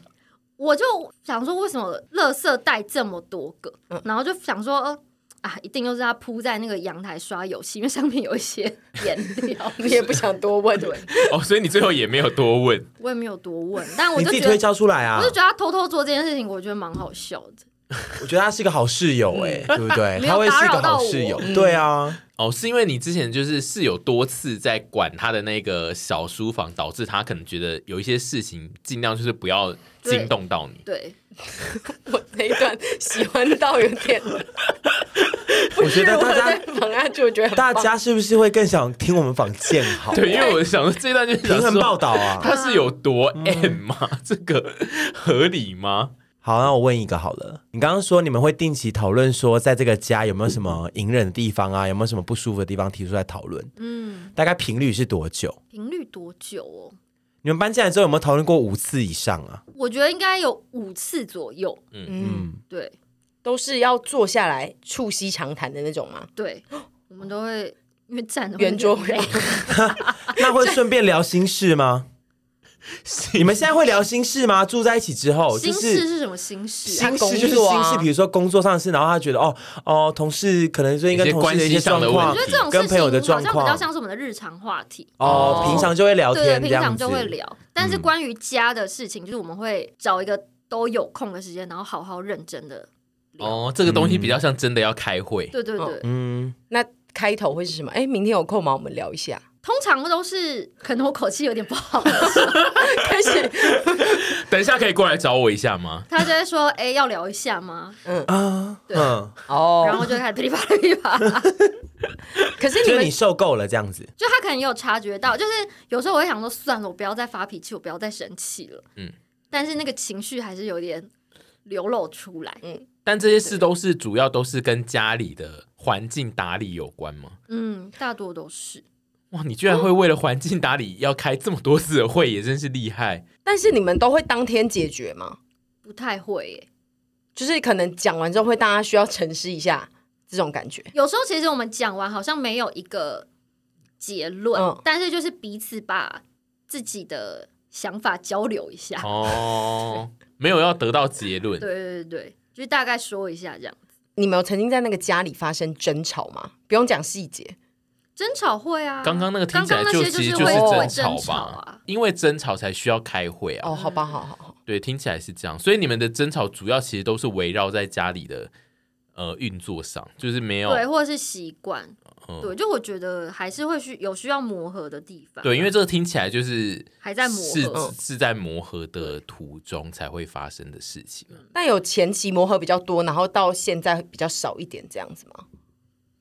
[LAUGHS] 我就想说，为什么垃圾袋这么多个？嗯、然后就想说，呃啊，一定又是他铺在那个阳台刷油漆，因为上面有一些 [LAUGHS] 颜料。你也不想多问对？哦，所以你最后也没有多问。[LAUGHS] 我也没有多问，但我就自己推敲出来啊。我就觉得他偷偷做这件事情，我觉得蛮好笑的。我觉得他是一个好室友，哎，对不对？他会是一个好室友，对啊。哦，是因为你之前就是室友多次在管他的那个小书房，导致他可能觉得有一些事情尽量就是不要惊动到你。对。[LAUGHS] 我那一段喜欢到有点，[LAUGHS] 我觉得大家访啊就觉得大家是不是会更想听我们访建豪？对，因为我想说这段就是平衡报道啊，他是有多 M 吗？嗯、这个合理吗？好，那我问一个好了，你刚刚说你们会定期讨论说，在这个家有没有什么隐忍的地方啊？有没有什么不舒服的地方提出来讨论？嗯，大概频率是多久？频率多久哦？你们搬进来之后有没有讨论过五次以上啊？我觉得应该有五次左右。嗯嗯，对，都是要坐下来促膝长谈的那种吗？对，我们都会因为站圆桌会，[LAUGHS] [LAUGHS] 那会顺便聊心事吗？[LAUGHS] 你们现在会聊心事吗？住在一起之后，心事是什么心事？心事就是心事，比如说工作上的事，然后他觉得哦哦，同事可能最近跟同事的一些状况，我觉得这种跟朋友的状况比较像是我们的日常话题哦，平常就会聊天，平常就会聊。但是关于家的事情，就是我们会找一个都有空的时间，然后好好认真的聊。哦，这个东西比较像真的要开会。对对对，嗯，那开头会是什么？哎，明天有空吗？我们聊一下。通常都是可能我口气有点不好的时候开始，等一下可以过来找我一下吗？他就会说：“哎、欸，要聊一下吗？”嗯啊，对，哦，然后就开始噼里啪啦噼里啪啦。可是你们你受够了这样子，就他可能也有察觉到，就是有时候我会想说，算了，我不要再发脾气，我不要再生气了。嗯，但是那个情绪还是有点流露出来。嗯，但这些事都是主要都是跟家里的环境打理有关吗？嗯，大多都是。哇，你居然会为了环境打理要开这么多次的会，也真是厉害。但是你们都会当天解决吗？不太会耶，就是可能讲完之后会大家需要沉思一下这种感觉。有时候其实我们讲完好像没有一个结论，嗯，但是就是彼此把自己的想法交流一下。哦，没有要得到结论。[LAUGHS] 对对对对，就大概说一下这样子。你们有曾经在那个家里发生争吵吗？不用讲细节。争吵会啊，刚刚那个听起来就其实就是争吵吧，因为争吵才需要开会啊。哦，好吧，好好好，对，听起来是这样。所以你们的争吵主要其实都是围绕在家里的呃运作上，就是没有对，或者是习惯。对，就我觉得还是会需有需要磨合的地方。对，因为这个听起来就是还在磨合，是是在磨合的途中才会发生的事情。但有前期磨合比较多，然后到现在比较少一点这样子吗？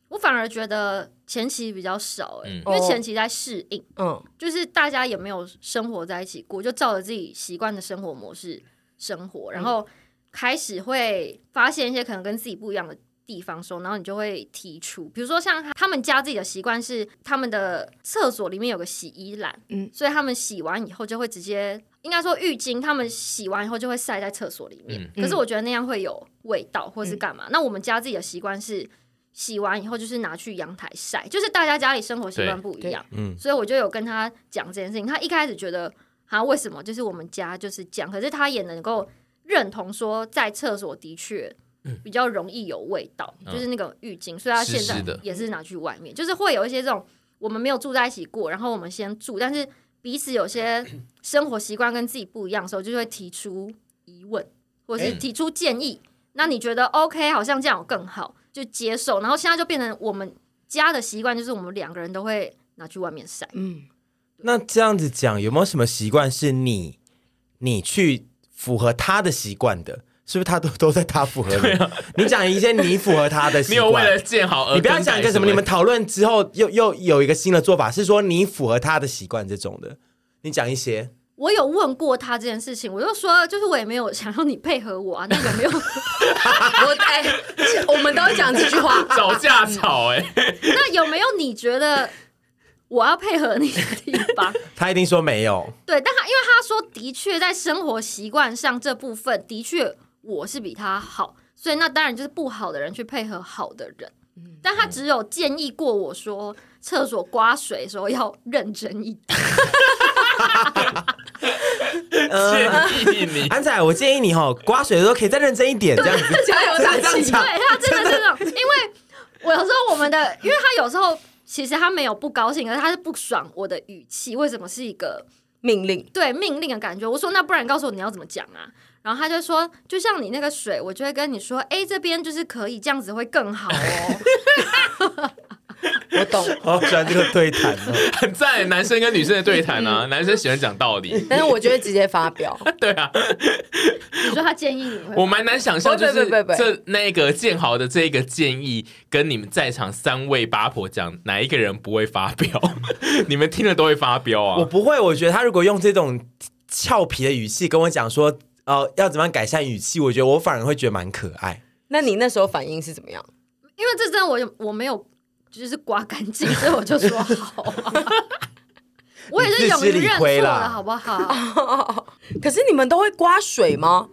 我反而觉得前期比较少哎、欸，嗯、因为前期在适应，嗯，就是大家也没有生活在一起过，就照着自己习惯的生活模式生活，然后开始会发现一些可能跟自己不一样的地方时候，然后你就会提出，比如说像他们家自己的习惯是他们的厕所里面有个洗衣篮，嗯，所以他们洗完以后就会直接，应该说浴巾，他们洗完以后就会晒在厕所里面，嗯、可是我觉得那样会有味道或是干嘛，嗯、那我们家自己的习惯是。洗完以后就是拿去阳台晒，就是大家家里生活习惯不一样，嗯，所以我就有跟他讲这件事情。他一开始觉得，啊，为什么？就是我们家就是这样，可是他也能够认同说，在厕所的确比较容易有味道，嗯、就是那个浴巾，所以他现在也是拿去外面，就是会有一些这种我们没有住在一起过，然后我们先住，但是彼此有些 [COUGHS] 生活习惯跟自己不一样的时候，就会提出疑问，或是提出建议。欸、那你觉得 OK？好像这样更好。就接受，然后现在就变成我们家的习惯，就是我们两个人都会拿去外面晒。嗯，那这样子讲，有没有什么习惯是你你去符合他的习惯的？是不是他都都在他符合你？啊、你讲一些你符合他的习惯，[LAUGHS] 你有为了见好而你不要讲一个什么？你们讨论之后又又有一个新的做法，是说你符合他的习惯这种的，你讲一些。我有问过他这件事情，我就说，就是我也没有想要你配合我啊，那个没有，[LAUGHS] 我哎，我们都会讲这句话，[LAUGHS] 找架吵哎。那有没有你觉得我要配合你的地方？[LAUGHS] 他一定说没有。对，但他因为他说的确在生活习惯上这部分的确我是比他好，所以那当然就是不好的人去配合好的人。嗯，但他只有建议过我说，厕所刮水的时候要认真一点。[LAUGHS] 建议你，安仔，我建议你哈，刮水的时候可以再认真一点，这样子 [LAUGHS] 加油打气。对，他真的是这种，因为我有时候我们的，因为他有时候其实他没有不高兴，可是他是不爽我的语气，为什么是一个命令？对，命令的感觉。我说那不然告诉我你要怎么讲啊？然后他就说，就像你那个水，我就会跟你说，哎，这边就是可以这样子会更好哦。[LAUGHS] 我懂，好喜欢这个对谈哦，很赞，男生跟女生的对谈啊，男生喜欢讲道理，但是我觉得直接发表，[LAUGHS] 对啊，你说他建议你，我蛮难想象，就是这那个建豪的这个建议，跟你们在场三位八婆讲，哪一个人不会发飙？[LAUGHS] 你们听了都会发飙啊！我不会，我觉得他如果用这种俏皮的语气跟我讲说，呃，要怎么样改善语气，我觉得我反而会觉得蛮可爱。那你那时候反应是怎么样？因为这真的我我没有。就是刮干净，所以我就说好啊。[LAUGHS] 我也是勇于认错的，好不好？[LAUGHS] 可是你们都会刮水吗？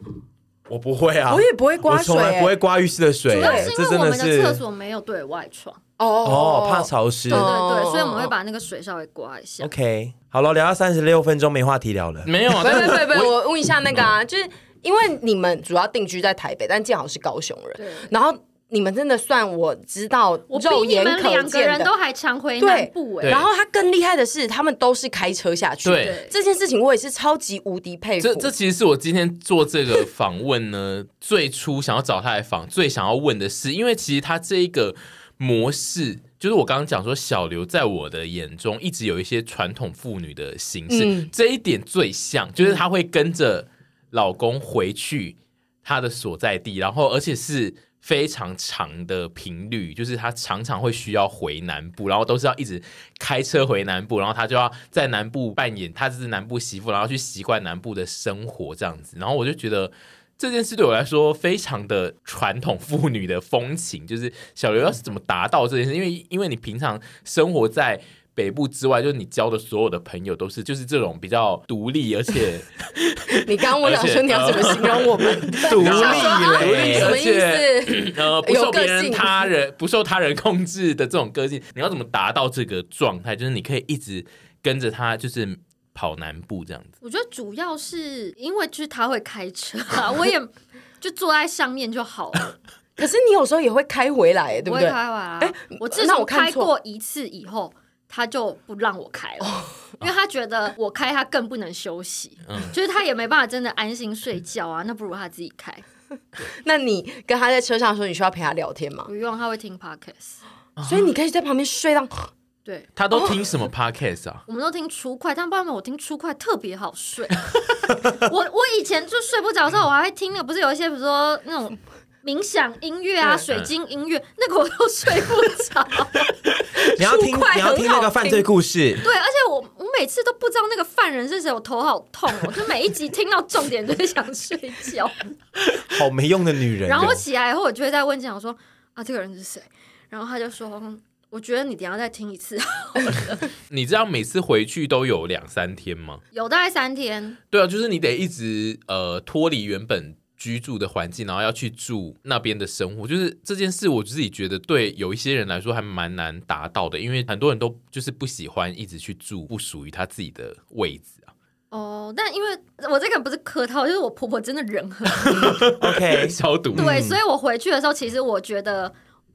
我不会啊，我也不会刮水，从来不会刮浴室的水。主要是因为我们的厕所没有对外窗，哦哦，怕潮湿。对对对，所以我们会把那个水稍微刮一下。OK，好了，聊到三十六分钟，没话题聊了。没有，不不不，我问一下那个啊，就是因为你们主要定居在台北，但建豪是高雄人，然后。你们真的算我知道，肉眼可见的，我比你们两个人都还常回南部哎。然后他更厉害的是，他们都是开车下去。对这件事情，我也是超级无敌佩服。这这其实是我今天做这个访问呢，[LAUGHS] 最初想要找他来访，最想要问的是，因为其实他这一个模式，就是我刚刚讲说，小刘在我的眼中一直有一些传统妇女的形式，嗯、这一点最像，就是她会跟着老公回去他的所在地，然后而且是。非常长的频率，就是他常常会需要回南部，然后都是要一直开车回南部，然后他就要在南部扮演他是南部媳妇，然后去习惯南部的生活这样子。然后我就觉得这件事对我来说非常的传统妇女的风情，就是小刘要是怎么达到这件事？因为因为你平常生活在。北部之外，就是你交的所有的朋友都是就是这种比较独立，而且 [LAUGHS] 你刚刚问我说你要怎么形容我们 [LAUGHS] 独立嘞？什么意思？呃，不受别人他人不受他人控制的这种个性，你要怎么达到这个状态？就是你可以一直跟着他，就是跑南部这样子。我觉得主要是因为就是他会开车啊，我也就坐在上面就好了。可是你有时候也会开回来，对不对？开回来。哎，我至少开过一次以后。他就不让我开了，因为他觉得我开他更不能休息，就是他也没办法真的安心睡觉啊。那不如他自己开。[LAUGHS] 那你跟他在车上的时候，你需要陪他聊天吗？不用，他会听 podcast，所以你可以在旁边睡到。对，他都听什么 podcast 啊？我们都听初快，但不知道为什么我听初快特别好睡。[LAUGHS] 我我以前就睡不着的时候，我还会听那个，不是有一些比如说那种。冥想音乐啊，水晶音乐，那个我都睡不着。[LAUGHS] 那个犯罪故事。对，而且我我每次都不知道那个犯人是谁，我头好痛哦。就每一集听到重点，就是想睡觉。[LAUGHS] 好没用的女人。然后我起来以后，我就会再问讲说啊，这个人是谁？然后他就说，我觉得你等下再听一次。[LAUGHS] 你知道每次回去都有两三天吗？有大概三天。对啊，就是你得一直呃脱离原本。居住的环境，然后要去住那边的生活，就是这件事，我自己觉得对有一些人来说还蛮难达到的，因为很多人都就是不喜欢一直去住不属于他自己的位置啊。哦，但因为我这个不是客套，就是我婆婆真的人很好，OK，[LAUGHS] 消毒。对，所以我回去的时候，其实我觉得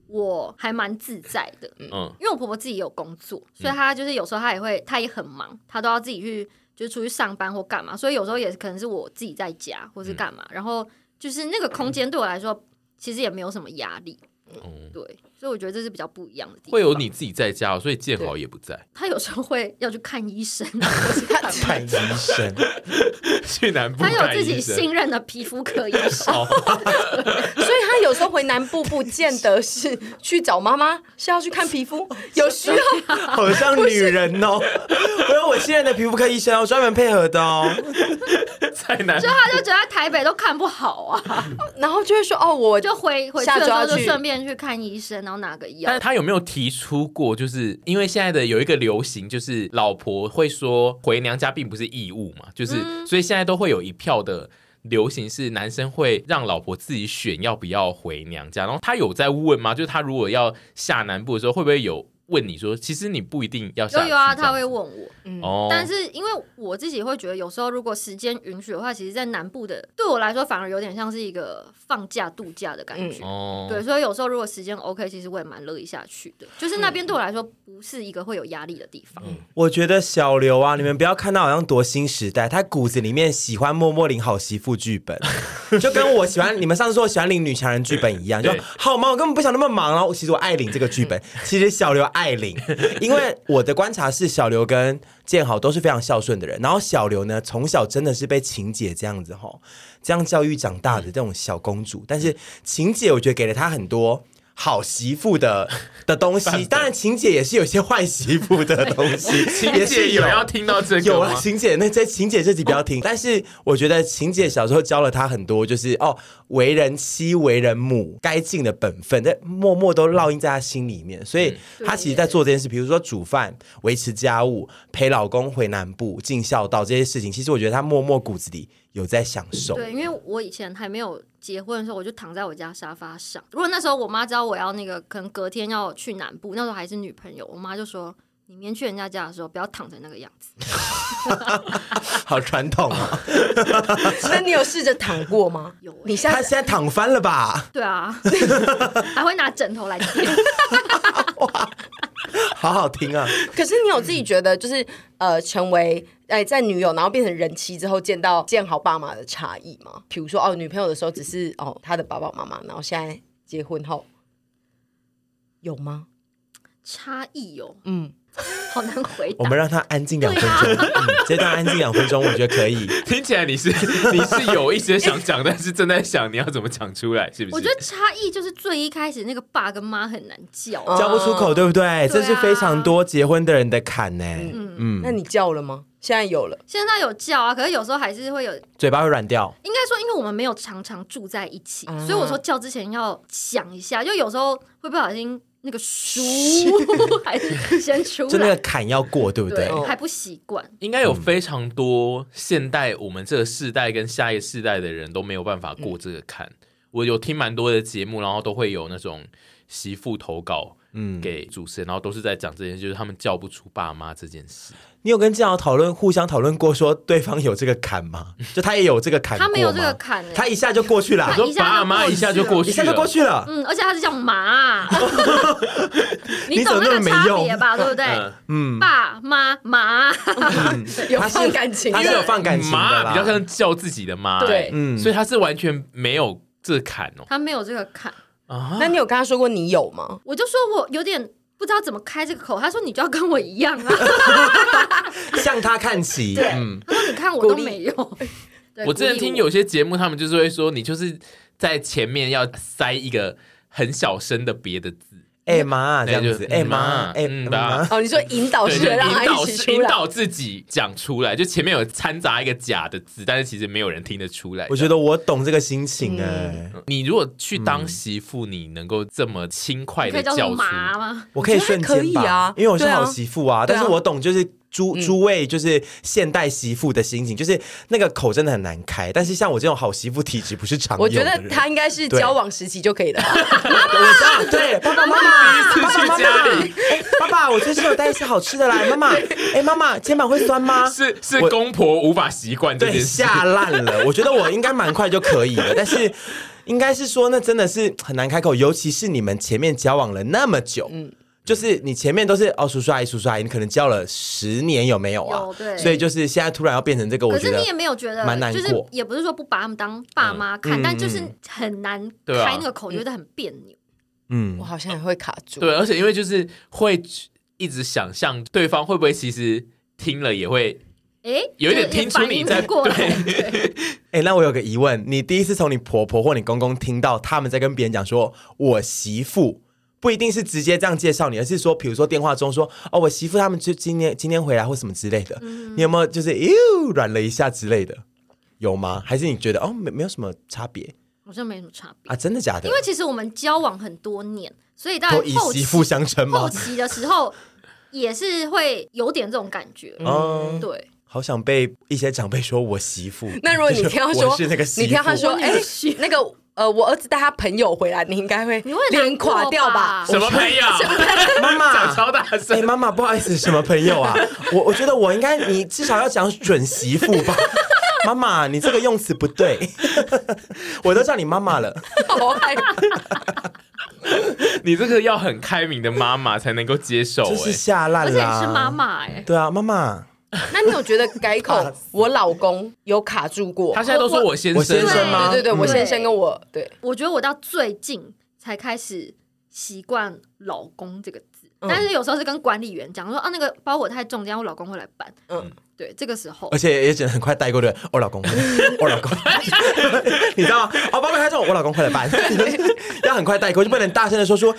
我还蛮自在的，嗯，因为我婆婆自己有工作，所以她就是有时候她也会，她也很忙，她都要自己去。就出去上班或干嘛，所以有时候也可能是我自己在家或是干嘛，嗯、然后就是那个空间对我来说其实也没有什么压力，嗯，对。所以我觉得这是比较不一样的地方。会有你自己在家，所以建豪也不在。他有时候会要去看医生，[LAUGHS] 看医生，[LAUGHS] 去南部。他有自己信任的皮肤科医生，[LAUGHS] 所以他有时候回南部不见得是去找妈妈，是要去看皮肤，有需要。好像女人哦，我有我信任的皮肤科医生哦，专门配合的哦。在南，所以他就觉得台北都看不好啊，然后就会说哦，我就回回去的时候就顺便去看医生。然后哪个药？但是他有没有提出过？就是因为现在的有一个流行，就是老婆会说回娘家并不是义务嘛，就是、嗯、所以现在都会有一票的流行是男生会让老婆自己选要不要回娘家。然后他有在问吗？就是他如果要下南部的时候，会不会有？问你说，其实你不一定要下。有有啊，他会问我。嗯，但是因为我自己会觉得，有时候如果时间允许的话，其实，在南部的对我来说，反而有点像是一个放假度假的感觉。哦，对，所以有时候如果时间 OK，其实我也蛮乐意下去的。就是那边对我来说，不是一个会有压力的地方。嗯，我觉得小刘啊，你们不要看到好像多新时代，他骨子里面喜欢默默领好媳妇剧本，[LAUGHS] 就跟我喜欢你们上次说喜欢领女强人剧本一样，就好忙，我根本不想那么忙啊。其实我爱领这个剧本，其实小刘爱。带领，[LAUGHS] 因为我的观察是小刘跟建豪都是非常孝顺的人，然后小刘呢，从小真的是被晴姐这样子吼，这样教育长大的这种小公主，但是晴姐我觉得给了她很多。好媳妇的 [LAUGHS] 的东西，当然晴姐也是有些坏媳妇的东西。[LAUGHS] 晴姐有要听到这个有啊，晴姐那这晴姐这集不要听。但是我觉得晴姐小时候教了她很多，就是哦，为人妻、为人母该尽的本分，在默默都烙印在她心里面。所以她其实，在做这件事，比如说煮饭、维持家务、陪老公回南部、尽孝道这些事情，其实我觉得她默默骨子里有在享受。对，因为我以前还没有结婚的时候，我就躺在我家沙发上。如果那时候我妈知道我要那个，可能隔天要去南部，那时候还是女朋友，我妈就说：“你明天去人家家的时候，不要躺成那个样子。[LAUGHS] ”好传统啊！[LAUGHS] 那你有试着躺过吗？[LAUGHS] 有、欸，你现在现在躺翻了吧？对啊，还会拿枕头来垫。哇，[LAUGHS] 好好听啊！可是你有自己觉得，就是呃，成为哎在女友，然后变成人妻之后，见到见好爸妈的差异吗？比如说哦，女朋友的时候只是哦他的爸爸妈妈，然后现在结婚后有吗？差异有，嗯。[LAUGHS] 好难回答。我们让他安静两分钟，啊嗯、这段安静两分钟，我觉得可以。[LAUGHS] 听起来你是 [LAUGHS] 你是有一些想讲，但是正在想你要怎么讲出来，是不是？我觉得差异就是最一开始那个爸跟妈很难叫，叫不出口，对不对？对啊、这是非常多结婚的人的坎呢。嗯嗯，嗯，那你叫了吗？现在有了，现在有叫啊，可是有时候还是会有嘴巴会软掉。应该说，因为我们没有常常住在一起，嗯、所以我说叫之前要想一下，就有时候会不小心。那个书还是先出来，[LAUGHS] 就那个坎要过，对不对？对还不习惯。应该有非常多现代我们这个世代跟下一世代的人都没有办法过这个坎。嗯、我有听蛮多的节目，然后都会有那种媳妇投稿，嗯，给主持人，然后都是在讲这件事，就是他们叫不出爸妈这件事。你有跟这样讨论，互相讨论过，说对方有这个坎吗？[LAUGHS] 就他也有这个坎，他没有这个坎，他一下就过去了。他说爸妈一下就过去，一下就过去了。嗯，而且他是叫妈，[LAUGHS] 你懂那个差别吧？对不对？嗯，爸妈。妈有放感情，他 [LAUGHS] 是有放感情的，比较像叫自己的妈。对，嗯，所以他是完全没有这个坎哦，他没有这个坎啊。那你有跟他说过你有吗？我就说我有点。不知道怎么开这个口，他说你就要跟我一样啊，[LAUGHS] 向他看齐。对，嗯、他说你看我都没有。[LAUGHS] 我之前听有些节目，他们就是会说，你就是在前面要塞一个很小声的别的字。哎妈，这样子，哎妈，哎妈，哦，你说引导式的，引导引导自己讲出来，就前面有掺杂一个假的字，但是其实没有人听得出来。我觉得我懂这个心情哎。你如果去当媳妇，你能够这么轻快的叫出吗？我可以瞬间吧，因为我是好媳妇啊，但是我懂就是。诸诸位就是现代媳妇的心情，就是那个口真的很难开。但是像我这种好媳妇体质不是常。我觉得他应该是交往时期就可以了。[LAUGHS] 我知道，对，爸爸妈妈，第一次去家里，爸爸，我最近有带一些好吃的来。妈妈，哎，妈妈，肩膀会酸吗？是是，公婆无法习惯这件事，吓烂了。我觉得我应该蛮快就可以了，但是应该是说那真的是很难开口，尤其是你们前面交往了那么久，嗯。就是你前面都是哦，叔叔阿姨，叔叔阿姨，你可能教了十年有没有啊？有对，所以就是现在突然要变成这个，我觉得可是你也没有觉得蛮难过，也不是说不把他们当爸妈看，嗯、但就是很难开那个口，觉得很别扭。嗯，我好像也会卡住。对，而且因为就是会一直想象对方会不会其实听了也会哎，有一点听出你在过。对，哎、欸，那我有个疑问，你第一次从你婆婆或你公公听到他们在跟别人讲说我媳妇。不一定是直接这样介绍你，而是说，比如说电话中说，哦，我媳妇他们就今天今天回来或什么之类的，嗯、你有没有就是哟软了一下之类的，有吗？还是你觉得哦没没有什么差别？好像没什么差别啊，真的假的？因为其实我们交往很多年，所以到以媳妇相称吗？后期的时候也是会有点这种感觉，嗯，对。好想被一些长辈说我媳妇。那如果你听他说，是那个媳妇，你听他说，哎，那个。呃，我儿子带他朋友回来，你应该会脸垮掉吧？什么朋友？妈妈讲超大声！哎，妈妈，不好意思，什么朋友啊？我我觉得我应该，你至少要讲准媳妇吧？[LAUGHS] 妈妈，你这个用词不对，[LAUGHS] 我都叫你妈妈了。好害怕！[LAUGHS] 你这个要很开明的妈妈才能够接受，这是下烂了。而且是妈妈哎，对啊，妈妈。[LAUGHS] 那你有觉得改口 [LAUGHS] 我老公有卡住过？他现在都说我先生，先生吗？对对对，我先生跟我对。我觉得我到最近才开始习惯“老公”这个字，但是有时候是跟管理员讲说啊，那个包裹太重，这样我老公会来搬。嗯，对，这个时候，而且也只能很快带过对。我老公，我 [LAUGHS] 老公，你知道吗？哦，包裹太重，我老公会来搬，要很快带过，就不能大声的说说，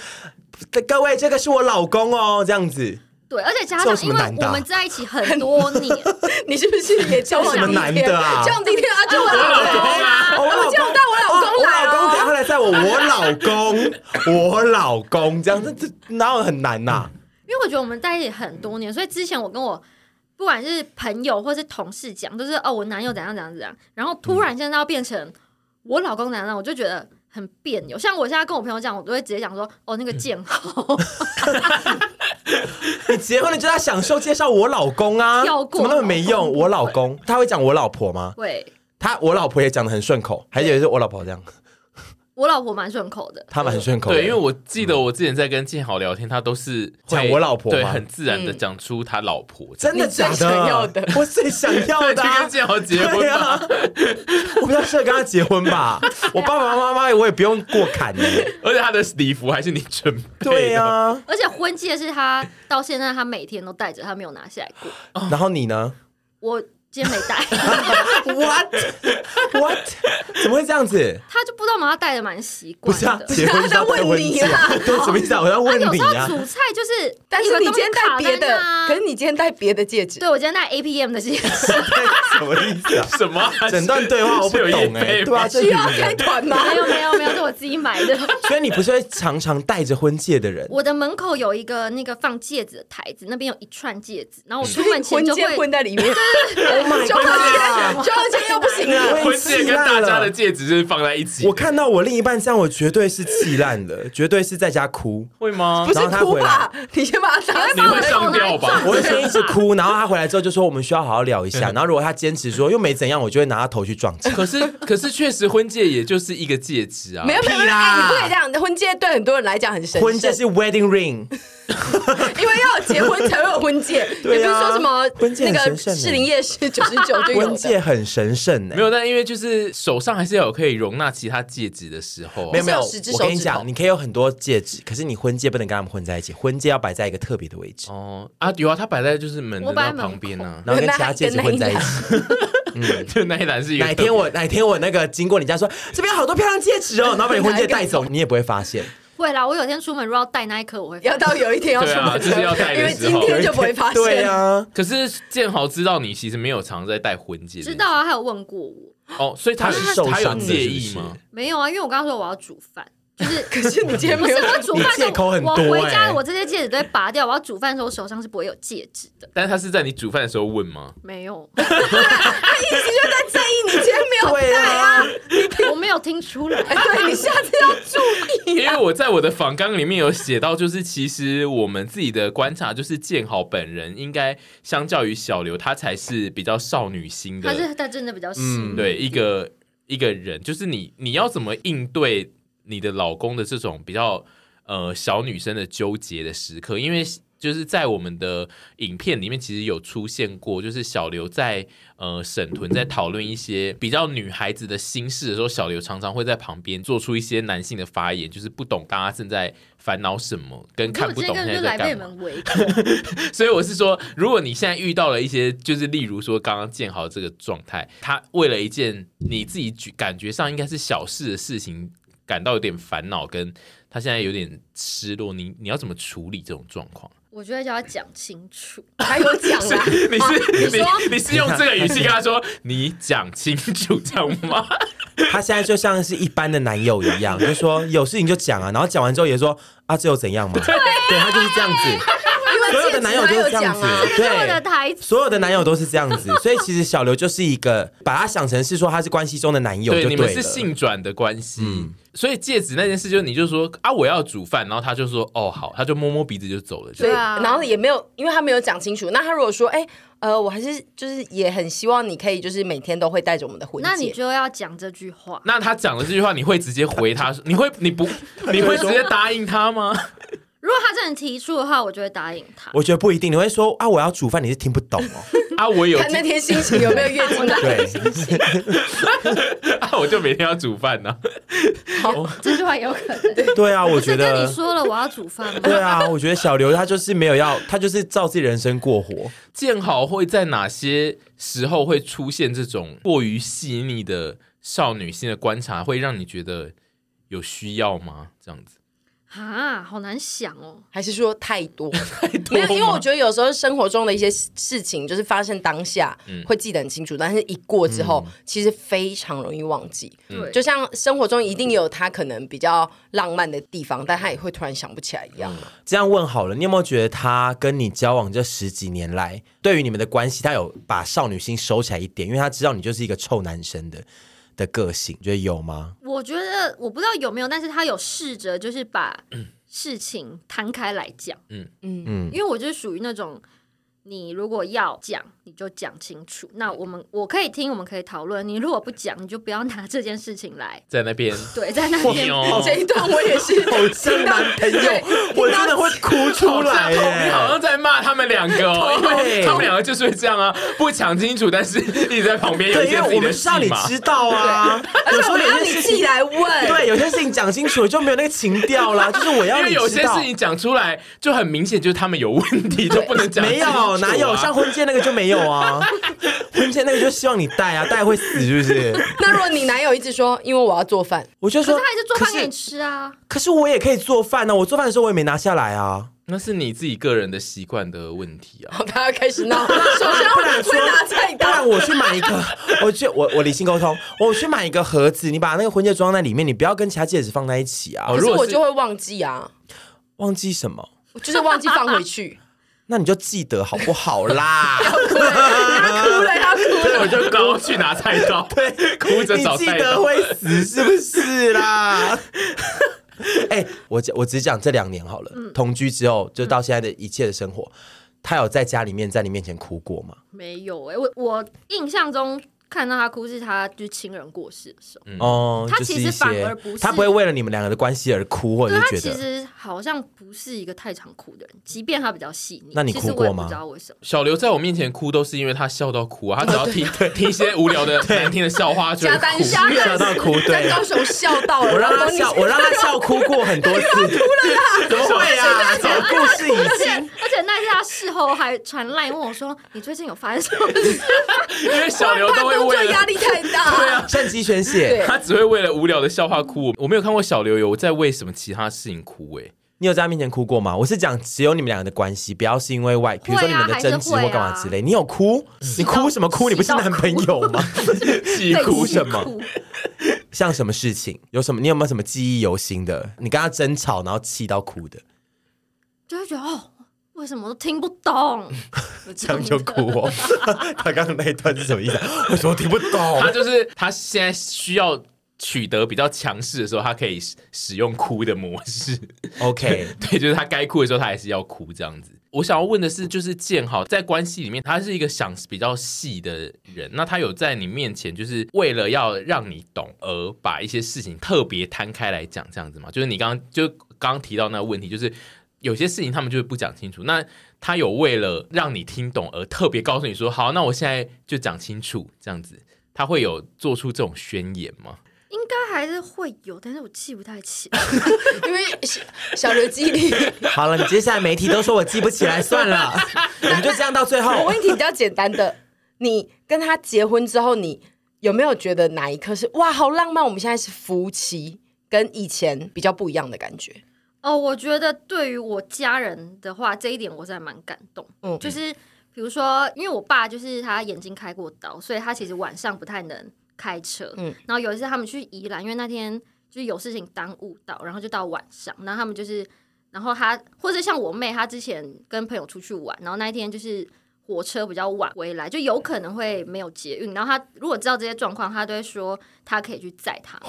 各位，这个是我老公哦，这样子。对，而且加上，因为我们在一起很多年，[LAUGHS] 你是不是也交往 [LAUGHS] 什么男的啊？交往第一天啊，就我老公啊，我老公带我老公来，我老公等下来载我，我老公，我老公这样子，这哪有很难呐？因为我觉得我们在一起很多年，所以之前我跟我不管是朋友或是同事讲，都是哦，我男友怎样怎样怎样，然后突然现在要变成我老公怎样，我就觉得很别扭。像我现在跟我朋友讲，我都会直接讲说，哦，那个建豪，[LAUGHS] [LAUGHS] 你结婚了就在享受介绍我老公啊，怎么那么没用？我老公他会讲我老婆吗？会，他我老婆也讲的很顺口，还以为是我老婆这样。我老婆蛮顺口的，他蛮顺口的。对，因为我记得我之前在跟建豪聊天，他都是讲我老婆，对，很自然的讲出他老婆。真的假的？我最想要的，跟建豪结婚啊！我比较适合跟他结婚吧。[LAUGHS] 我爸爸妈妈我也不用过坎的，而且他的礼服还是你准备。对呀，而且婚戒是他到现在他每天都戴着，他没有拿下来过。然后你呢？我。今天没带，[LAUGHS] what what？怎么会这样子？他就不知道吗？他带的蛮习惯。不是啊，[LAUGHS] 结婚要带婚戒啊？[LAUGHS] 对，什么意思啊？我要问你啊。煮菜就是，但是你今天戴别的，可是你今天戴别的戒指。对，我今天戴 APM 的戒指。[LAUGHS] 什么意思啊？什么？整段对话我不懂哎。对啊，需要开团吗？没有没有没有，是我自己买的。所以你不是会常常戴着婚戒的人？我的门口有一个那个放戒指的台子，那边有一串戒指，然后我出门前就会混在里面。Oh my god！就婚戒又不行了，婚戒跟大家的戒指就是放在一起。我看到我另一半这样，我绝对是气烂了，[LAUGHS] 绝对是在家哭。会吗？不是哭吧？你先把他你会上吊吧？我会先一直哭，然后他回来之后就说我们需要好好聊一下。然后如果他坚持说又没怎样，我就会拿他头去撞墙。[LAUGHS] 可是可是确实婚戒也就是一个戒指啊，没有没有啦，你不可以这样。婚戒对很多人来讲很神圣，婚戒是 wedding ring，[LAUGHS] 因为要结婚才会有婚戒，也不是说什么那个士林夜市九十九就有。婚戒很神圣呢，没有，但因为就是手上还是要有可以容纳其他戒指的时候。没有没有，我跟你讲，你可以有很多戒指，可是你婚戒不能跟他们混在一起，婚戒要摆在一个特别的位置。哦啊，有啊，它摆在就是门的旁边呢，然后跟其他戒指混在一起。嗯，[LAUGHS] 就那一栏是一个。哪天我哪天我那个经过你家说这边有好多漂亮戒指哦，[LAUGHS] 然后把你婚戒带走，你也不会发现。会啦，我有天出门如果要戴那一颗，我会要到有一天要出门，就是要戴，因为今天就不会发现。对啊，可是建豪知道你其实没有常在戴婚戒，知道啊，他有问过我。哦，所以他是他有介意吗？没有啊，因为我刚刚说我要煮饭，就是 [LAUGHS] 可是你今天没有煮饭，借口很多。我回家我这些戒指都会拔掉，我要煮饭的时候手上是不会有戒指的。但是他是在你煮饭的时候问吗？没有，他一直就在在意你今天没有戴啊。我没有听出来，[LAUGHS] 对，你下次要注意。因为我在我的访纲里面有写到，就是其实我们自己的观察，就是建豪本人应该相较于小刘，他才是比较少女心的。他是他真的比较嗯，对，一个一个人，就是你你要怎么应对你的老公的这种比较呃小女生的纠结的时刻，因为。就是在我们的影片里面，其实有出现过，就是小刘在呃沈屯在讨论一些比较女孩子的心事的时候，小刘常常会在旁边做出一些男性的发言，就是不懂大家正在烦恼什么，跟看不懂现在在干嘛。[LAUGHS] 所以我是说，如果你现在遇到了一些，就是例如说刚刚建豪这个状态，他为了一件你自己感觉上应该是小事的事情，感到有点烦恼，跟他现在有点失落，你你要怎么处理这种状况？我觉得叫他讲清楚，[LAUGHS] 还有讲啦。[LAUGHS] 你是你说你是用这个语气跟他说，你讲清楚这样吗？[LAUGHS] 他现在就像是一般的男友一样，就是说有事情就讲啊，然后讲完之后也说啊，这又怎样嘛？对，对他就是这样子。所有的男友都是这样子，对，所有的台所有的男友都是这样子，所以其实小刘就是一个把他想成是说他是关系中的男友，对，你们是性转的关系。嗯所以戒指那件事，就是你就说啊，我要煮饭，然后他就说哦好，他就摸摸鼻子就走了。对啊，然后也没有，因为他没有讲清楚。那他如果说，哎，呃，我还是就是也很希望你可以就是每天都会带着我们的婚戒，那你就要讲这句话。那他讲的这句话，你会直接回他？[LAUGHS] 你会你不你会直接答应他吗？如果他真的提出的话，我就会答应他。我觉得不一定，你会说啊，我要煮饭，你是听不懂哦。[LAUGHS] 啊，我有看那天心情有没有月经来？对，[LAUGHS] 啊，我就每天要煮饭呢。好，这句话有可能。对啊，我觉得跟你说了我要煮饭。对啊，我觉得小刘他就是没有要，他就是照自己人生过活。建豪会在哪些时候会出现这种过于细腻的少女心的观察，会让你觉得有需要吗？这样子。啊，好难想哦，还是说太多？[LAUGHS] 太多？没有，因为我觉得有时候生活中的一些事情，就是发生当下会记得很清楚，嗯、但是一过之后，嗯、其实非常容易忘记。对、嗯，就像生活中一定有他可能比较浪漫的地方，但他也会突然想不起来一样。这样问好了，你有没有觉得他跟你交往这十几年来，对于你们的关系，他有把少女心收起来一点？因为他知道你就是一个臭男生的。的个性，觉得有吗？我觉得我不知道有没有，但是他有试着就是把事情摊开来讲，嗯。嗯。嗯，因为我就是属于那种。你如果要讲，你就讲清楚。那我们我可以听，我们可以讨论。你如果不讲，你就不要拿这件事情来在那边。[LAUGHS] 对，在那边。[LAUGHS] 这一段我也是 [LAUGHS] 好真男朋友，我真的会哭出来。你好像在骂他们两个哦，因为他们两个就是会这样啊，不讲清楚，但是一直在旁边。对，因为我们是让你知道啊。有时候有些事情来问，对，有些事情讲清楚就没有那个情调啦。就是我要你知道，有些事情讲出来就很明显，就是他们有问题，就不能讲。没有。哪有像婚戒那个就没有啊？[LAUGHS] 婚戒那个就希望你戴啊，戴会死是不是？那如果你男友一直说，因为我要做饭，我就说，他还是做饭给你吃啊。可是我也可以做饭呢，我做饭的时候我也没拿下来啊。那是你自己个人的习惯的问题啊。[LAUGHS] 好，大家开始闹，首先不能说拿菜刀，不然我去买一个，[LAUGHS] 我去我我理性沟通，我去买一个盒子，你把那个婚戒装在里面，你不要跟其他戒指放在一起啊。可是我就会忘记啊，忘记什么？我就是忘记放回去。那你就记得好不好啦？要哭了，要哭了，要哭了！对，我就刚去拿菜刀，对，哭着找菜刀。你记得会死是不是啦？[LAUGHS] 哎、欸，我我只讲这两年好了，嗯、同居之后就到现在的一切的生活，嗯、他有在家里面在你面前哭过吗？没有哎、欸，我我印象中。看到他哭是他就是亲人过世的时候哦，他其实反而不是，他不会为了你们两个的关系而哭，或者是觉得他其实好像不是一个太常哭的人，即便他比较细腻。那你哭过吗？不知道为什么小刘在我面前哭都是因为他笑到哭啊，[LAUGHS] 他只要听听一些无聊的 [LAUGHS] 难听的笑话就哭，笑到哭。对，高雄笑到了，我让他笑，我让他笑哭过很多次，哭了啦，怎么会啊？什么故事已经？而且而且那次他事后还传赖问我说：“你最近有发生什么事？”因为小刘都会为压力太大。[LAUGHS] 对啊，[LAUGHS] 趁机宣泄。[LAUGHS] 他只会为了无聊的笑话哭。我没有看过小刘有在为什么其他事情哭哎。你有在他面前哭过吗？我是讲只有你们两个的关系，不要是因为外，比如说你们的争执或干嘛之类。你有哭？你哭什么哭？你不是男朋友吗？你哭什么？像什么事情？有什么？你有没有什么记忆犹新的？你跟他争吵，然后气到哭的？就会觉得哦。为什么都听不懂？[LAUGHS] 这样就哭哦！[LAUGHS] 他刚刚那一段是什么意思？为什么听不懂？他就是他现在需要取得比较强势的时候，他可以使用哭的模式。OK，[LAUGHS] 对，就是他该哭的时候，他还是要哭这样子。我想要问的是，就是建豪在关系里面，他是一个想比较细的人。那他有在你面前，就是为了要让你懂而把一些事情特别摊开来讲，这样子吗？就是你刚刚就刚刚提到那个问题，就是。有些事情他们就是不讲清楚，那他有为了让你听懂而特别告诉你说，好，那我现在就讲清楚，这样子，他会有做出这种宣言吗？应该还是会有，但是我记不太起来，[LAUGHS] 因为小刘记忆力。好了，你接下来媒体都说我记不起来，算了，[LAUGHS] 我们就这样到最后。我问题比较简单的，你跟他结婚之后，你有没有觉得哪一刻是哇，好浪漫？我们现在是夫妻，跟以前比较不一样的感觉。哦，我觉得对于我家人的话，这一点我是还蛮感动。嗯，就是比如说，因为我爸就是他眼睛开过刀，所以他其实晚上不太能开车。嗯，然后有一次他们去宜兰，因为那天就是有事情耽误到，然后就到晚上，然后他们就是，然后他或者像我妹，她之前跟朋友出去玩，然后那一天就是。火车比较晚回来，就有可能会没有捷运。然后他如果知道这些状况，他都会说他可以去载他。[LAUGHS]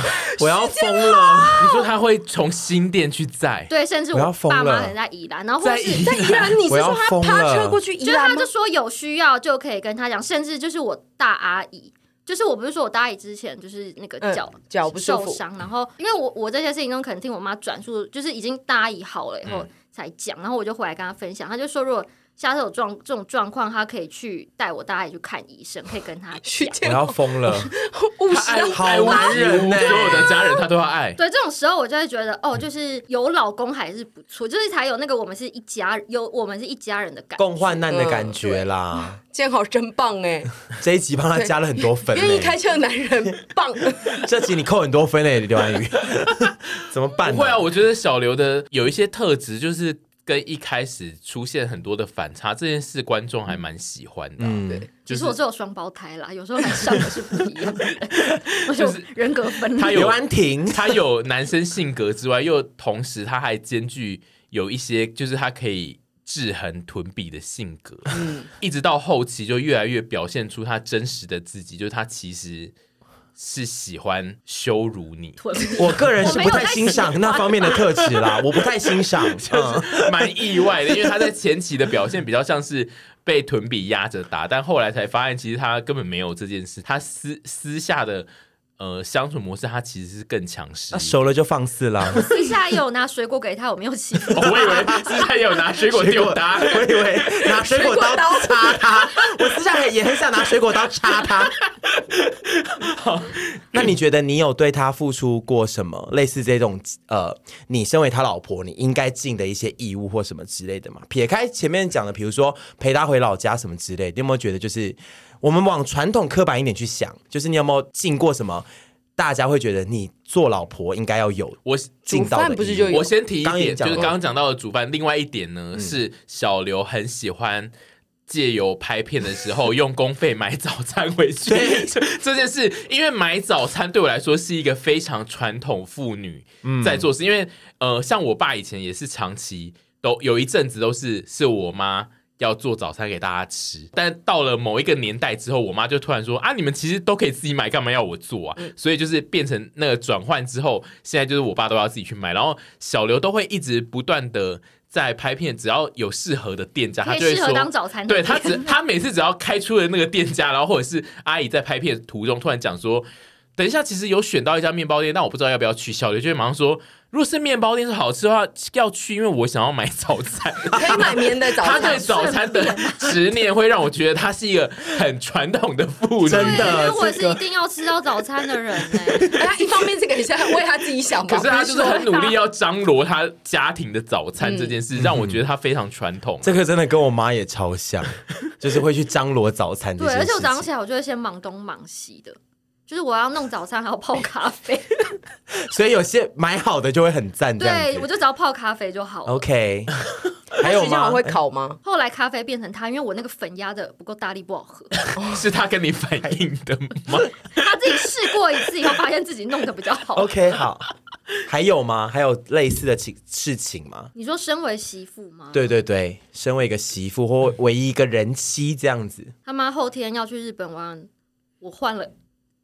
[LAUGHS] 我要疯了！你说他会从新店去载？对，甚至我爸妈可能在宜兰，然后或是在宜兰，你是说他趴车过去宜兰？就是他就说有需要就可以跟他讲，甚至就是我大阿姨，就是我不是说我大阿姨之前就是那个脚脚不受伤，然后因为我我这些事情中可能听我妈转述，就是已经大阿姨好了以后才讲，然后我就回来跟她分享，她就说如果。下次有状这种状况，他可以去带我大家去看医生，可以跟他讲。我要疯了，[LAUGHS] 他爱好男人呢，所有的家人他都要爱。对，这种时候我就会觉得，哦，就是有老公还是不错，就是才有那个我们是一家，有我们是一家人的感觉，共患难的感觉啦。建豪真棒哎，[LAUGHS] 这一集帮他加了很多分。愿意开车的男人棒。[LAUGHS] 这集你扣很多分嘞，刘安宇，怎么办？不会啊，我觉得小刘的有一些特质就是。跟一开始出现很多的反差，这件事观众还蛮喜欢的。嗯，对，其实我只有双胞胎啦，有时候还上的是不一样的，就是人格分裂。他有安婷，他有男生性格之外，又同时他还兼具有一些，就是他可以制衡屯比的性格。嗯，一直到后期就越来越表现出他真实的自己，就是他其实。是喜欢羞辱你，[LAUGHS] 我个人是不太欣赏那方面的特质啦，[LAUGHS] 我不太欣赏，[LAUGHS] 就是蛮意外的，因为他在前期的表现比较像是被臀比压着打，但后来才发现其实他根本没有这件事，他私私下的。呃，相处模式他其实是更强势，他熟了就放肆了。[LAUGHS] 私下也有拿水果给他，我没有欺负。我以为私下也有拿水果丢他，我以为拿 [LAUGHS] 水果刀插他。我私下也很想拿水果刀插他。[LAUGHS] 好，那你觉得你有对他付出过什么类似这种呃，你身为他老婆你应该尽的一些义务或什么之类的吗？撇开前面讲的，比如说陪他回老家什么之类，你有没有觉得就是？我们往传统刻板一点去想，就是你有没有尽过什么？大家会觉得你做老婆应该要有我尽到的。不是就我先提一点，就是刚刚讲到的煮饭。另外一点呢，嗯、是小刘很喜欢借由拍片的时候用公费买早餐回去。对 [LAUGHS] 这件事，因为买早餐对我来说是一个非常传统妇女在做事。嗯、因为呃，像我爸以前也是长期都有一阵子都是是我妈。要做早餐给大家吃，但到了某一个年代之后，我妈就突然说：“啊，你们其实都可以自己买，干嘛要我做啊？”嗯、所以就是变成那个转换之后，现在就是我爸都要自己去买，然后小刘都会一直不断的在拍片，只要有适合的店家，他就会说当早餐。对他只他每次只要开出了那个店家，然后或者是阿姨在拍片途中突然讲说：“等一下，其实有选到一家面包店，但我不知道要不要去。”小刘就会马上说。如果是面包店是好吃的话，要去，因为我想要买早餐。可以买棉的早餐。他对早餐的执念会让我觉得他是一个很传统的妇女。真的，我是一定要吃到早餐的人。他一方面是给下为他自己想，可是他就是很努力要张罗他家庭的早餐这件事，让我觉得他非常传统。这个真的跟我妈也超像，就是会去张罗早餐。对，而且我早上起来，我就会先忙东忙西的。就是我要弄早餐，还要泡咖啡，[LAUGHS] 所以有些买好的就会很赞。对，我就只要泡咖啡就好了。OK，[LAUGHS] 还有吗？会烤吗？后来咖啡变成他，因为我那个粉压的不够大力，不好喝。[LAUGHS] 是他跟你反映的吗？他自己试过一次以后，发现自己弄的比较好。OK，好。还有吗？还有类似的情事情吗？你说身为媳妇吗？对对对，身为一个媳妇或唯一一个人妻这样子。他妈后天要去日本玩，我换了。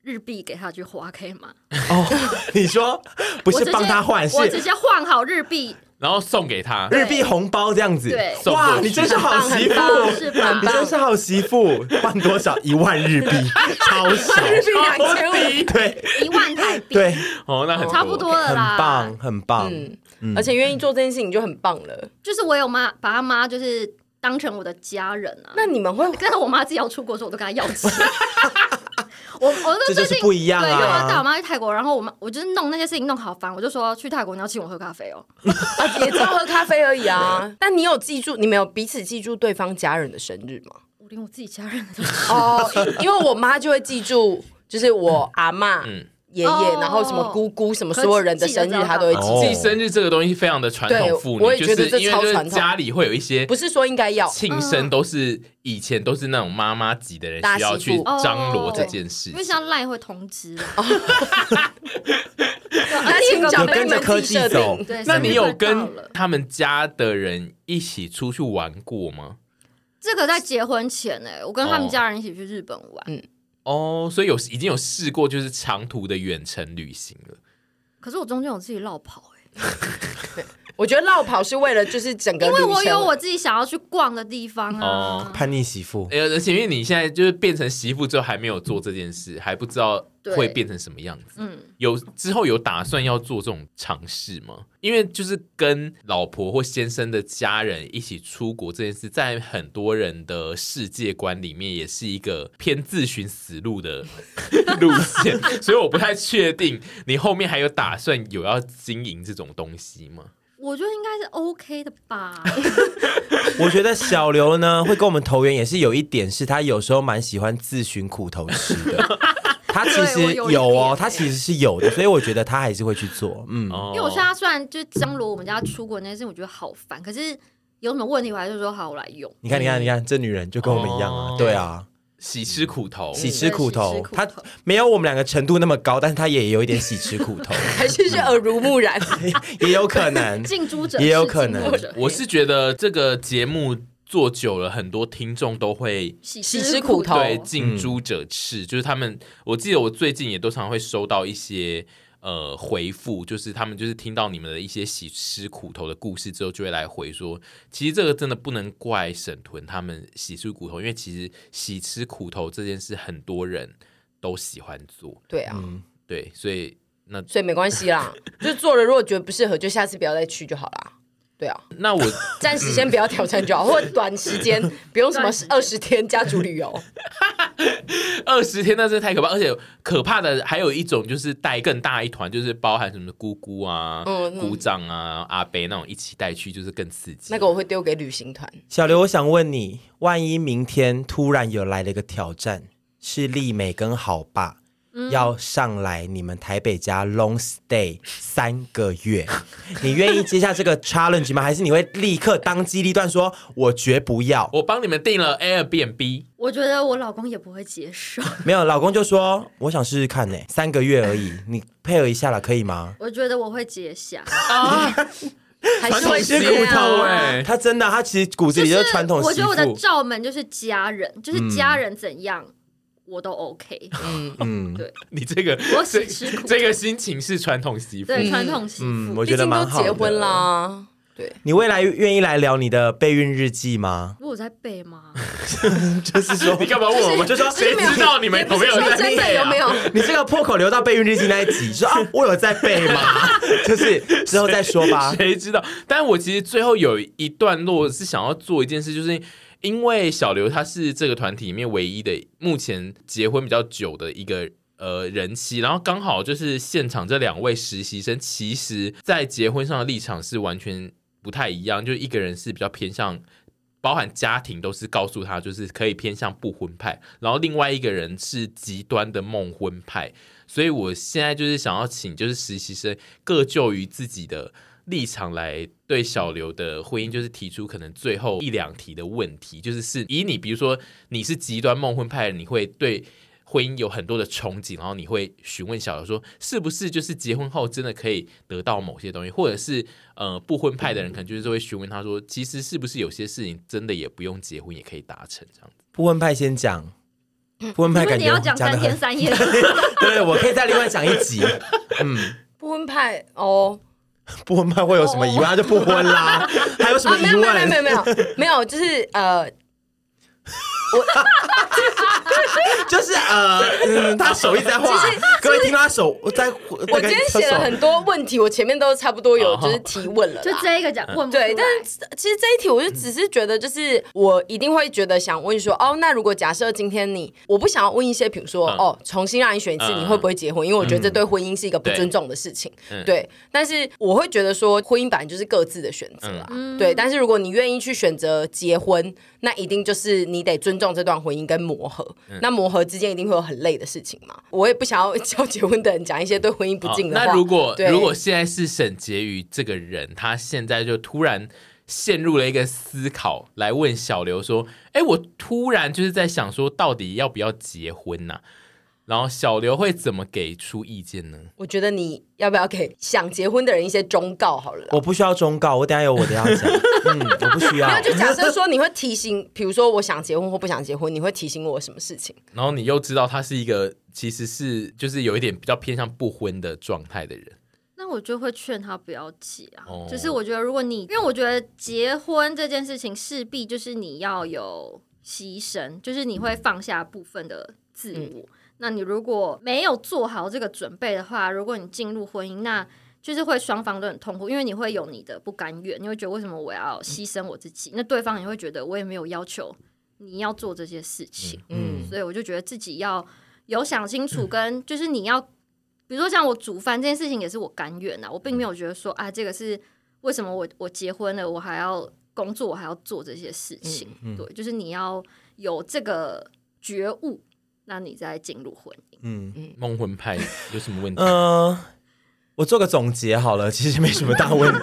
日币给他去花可以吗？哦，[LAUGHS] 你说不是帮他换，是我直接换好日币，然后送给他日币红包这样子。对，哇，你真是好媳妇，是吧？你真是好媳妇，换多少？一万日币，超 [LAUGHS] 少，日币两千五，对，一万台币，对，哦，那很差不多了啦，很棒，很棒，嗯，而且愿意做这件事情就很棒了。就是我有妈，把他妈就是当成我的家人啊。那你们会跟我妈自己要出国的时候，我都跟她要钱。[LAUGHS] [LAUGHS] 我我那最近不一样啊！对，因为我带我妈去泰国，然后我妈我就是弄那些事情弄好烦，我就说去泰国你要请我喝咖啡哦，[LAUGHS] 也只喝咖啡而已啊。[LAUGHS] 但你有记住，你们有彼此记住对方家人的生日吗？我连我自己家人的哦，因为我妈就会记住，就是我阿妈。嗯爷爷，然后什么姑姑，什么所有人的生日，他都会记。记生日这个东西非常的传统妇女，我也觉得这超传统。家里会有一些，不是说应该要庆生，都是以前都是那种妈妈级的人需要去张罗这件事。因为像赖会通知，[LAUGHS] 而且有跟着科技走。那你有跟他们家的人一起出去玩过吗？这个在结婚前哎，我跟他们家人一起去日本玩。嗯。哦，所以有已经有试过就是长途的远程旅行了。可是我中间有自己绕跑哎、欸。[LAUGHS] 我觉得落跑是为了就是整个，因为我有我自己想要去逛的地方啊。哦、叛逆媳妇，而且因为你现在就是变成媳妇之后还没有做这件事，还不知道会变成什么样子。嗯，有之后有打算要做这种尝试吗？因为就是跟老婆或先生的家人一起出国这件事，在很多人的世界观里面也是一个偏自寻死路的 [LAUGHS] 路线，所以我不太确定你后面还有打算有要经营这种东西吗？我觉得应该是 OK 的吧。[LAUGHS] 我觉得小刘呢会跟我们投缘，也是有一点是他有时候蛮喜欢自寻苦头吃的。[LAUGHS] 他其实有哦，他其实是有的，所以我觉得他还是会去做。嗯，因为我现在虽然就是张罗我们家出国那件事，我觉得好烦，可是有什么问题我还是说好，我来用。你看，你看，你看，这女人就跟我们一样啊。对啊。喜吃苦头，喜吃苦头，他没有我们两个程度那么高，但是他也有一点喜吃苦头，[LAUGHS] 还是是耳濡目染，[LAUGHS] [LAUGHS] 也有可能，近朱者也有可能。我是觉得这个节目做久了，很多听众都会喜吃苦头，对，近朱者赤，就是他们。我记得我最近也都常会收到一些。呃，回复就是他们就是听到你们的一些喜吃苦头的故事之后，就会来回说，其实这个真的不能怪沈屯他们喜吃苦头，因为其实喜吃苦头这件事很多人都喜欢做。对啊，嗯、对，所以那所以没关系啦，[LAUGHS] 就做了，如果觉得不适合，就下次不要再去就好啦。对啊，那我 [LAUGHS] 暂时先不要挑战就好，[LAUGHS] 或者短时间不用什么二十天家族旅游。[LAUGHS] 二十天那真的太可怕，而且可怕的还有一种就是带更大一团，就是包含什么姑姑啊、嗯、姑丈啊、阿伯那种一起带去，就是更刺激。那个我会丢给旅行团。小刘，我想问你，万一明天突然有来了一个挑战，是丽美跟好爸。要上来你们台北家 long stay [LAUGHS] 三个月，你愿意接下这个 challenge 吗？还是你会立刻当机立断说“我绝不要”？我帮你们订了 Airbnb。我觉得我老公也不会接受。[LAUGHS] 没有，老公就说：“我想试试看呢，三个月而已，你配合一下了，可以吗？”我觉得我会接下啊，[LAUGHS] 还是会吃苦头哎。他真的，他其实骨子里就是传统。我觉得我的罩门就是家人，就是家人怎样。我都 OK，嗯嗯，对，[LAUGHS] 你这个我喜吃苦，这个心情是传统媳妇，对传统媳妇，我觉得蛮好。结婚啦，对，你未来愿意来聊你的备孕日记吗？我在备吗？[LAUGHS] 就是说，[LAUGHS] 你干嘛问我？我就说，谁知道你们有没有在备？有没有？你这个破口留到备孕日记那一集，说啊，我有在备吗？就是之后再说吧，谁知道？但我其实最后有一段落是想要做一件事，就是。因为小刘他是这个团体里面唯一的目前结婚比较久的一个呃人妻，然后刚好就是现场这两位实习生，其实在结婚上的立场是完全不太一样，就一个人是比较偏向，包含家庭都是告诉他就是可以偏向不婚派，然后另外一个人是极端的梦婚派，所以我现在就是想要请就是实习生各就于自己的。立场来对小刘的婚姻，就是提出可能最后一两题的问题，就是是以你，比如说你是极端梦婚派，你会对婚姻有很多的憧憬，然后你会询问小刘说，是不是就是结婚后真的可以得到某些东西，或者是呃不婚派的人可能就是会询问他说，其实是不是有些事情真的也不用结婚也可以达成这样子？不婚派先讲，不婚派感觉你要讲三天三夜，对，我可以再另外讲一集。嗯，不婚派哦。[LAUGHS] 不婚派会有什么疑问？他就不婚啦，还有什么疑问？没有没有没有没有没有，就是呃。我 [LAUGHS] 就是呃，嗯，他手一直在画，各位听他手在。我今天写了很多问题，我前面都差不多有就是提问了，就这一个讲问对，但是其实这一题我就只是觉得，就是我一定会觉得想问说，哦，那如果假设今天你，我不想要问一些，比如说哦，重新让你选一次，你会不会结婚？因为我觉得这对婚姻是一个不尊重的事情，对。但是我会觉得说，婚姻本来就是各自的选择啊，对。但是如果你愿意去选择结婚，那一定就是你得尊重这段婚姻跟磨合，嗯、那磨合之间一定会有很累的事情嘛。我也不想要教结婚的人讲一些对婚姻不敬的话。那如果如果现在是沈婕妤这个人，他现在就突然陷入了一个思考，来问小刘说：“哎，我突然就是在想说，到底要不要结婚呢、啊？”然后小刘会怎么给出意见呢？我觉得你要不要给想结婚的人一些忠告好了。我不需要忠告，我等下有我的要讲。[LAUGHS] 嗯，我不需要。那就假设说你会提醒，比如说我想结婚或不想结婚，你会提醒我什么事情？然后你又知道他是一个其实是就是有一点比较偏向不婚的状态的人。那我就会劝他不要结啊。哦、就是我觉得，如果你因为我觉得结婚这件事情势必就是你要有牺牲，就是你会放下部分的自我。嗯、那你如果没有做好这个准备的话，如果你进入婚姻，那就是会双方都很痛苦，因为你会有你的不甘愿，你会觉得为什么我要牺牲我自己？嗯、那对方也会觉得我也没有要求你要做这些事情。嗯，嗯，所以我就觉得自己要有想清楚，跟就是你要。比如说像我煮饭这件事情也是我甘愿啊，我并没有觉得说啊，这个是为什么我我结婚了，我还要工作，我还要做这些事情。嗯嗯、对，就是你要有这个觉悟，那你再进入婚姻。嗯嗯，梦魂派有什么问题？嗯。我做个总结好了，[LAUGHS] 其实没什么大问题。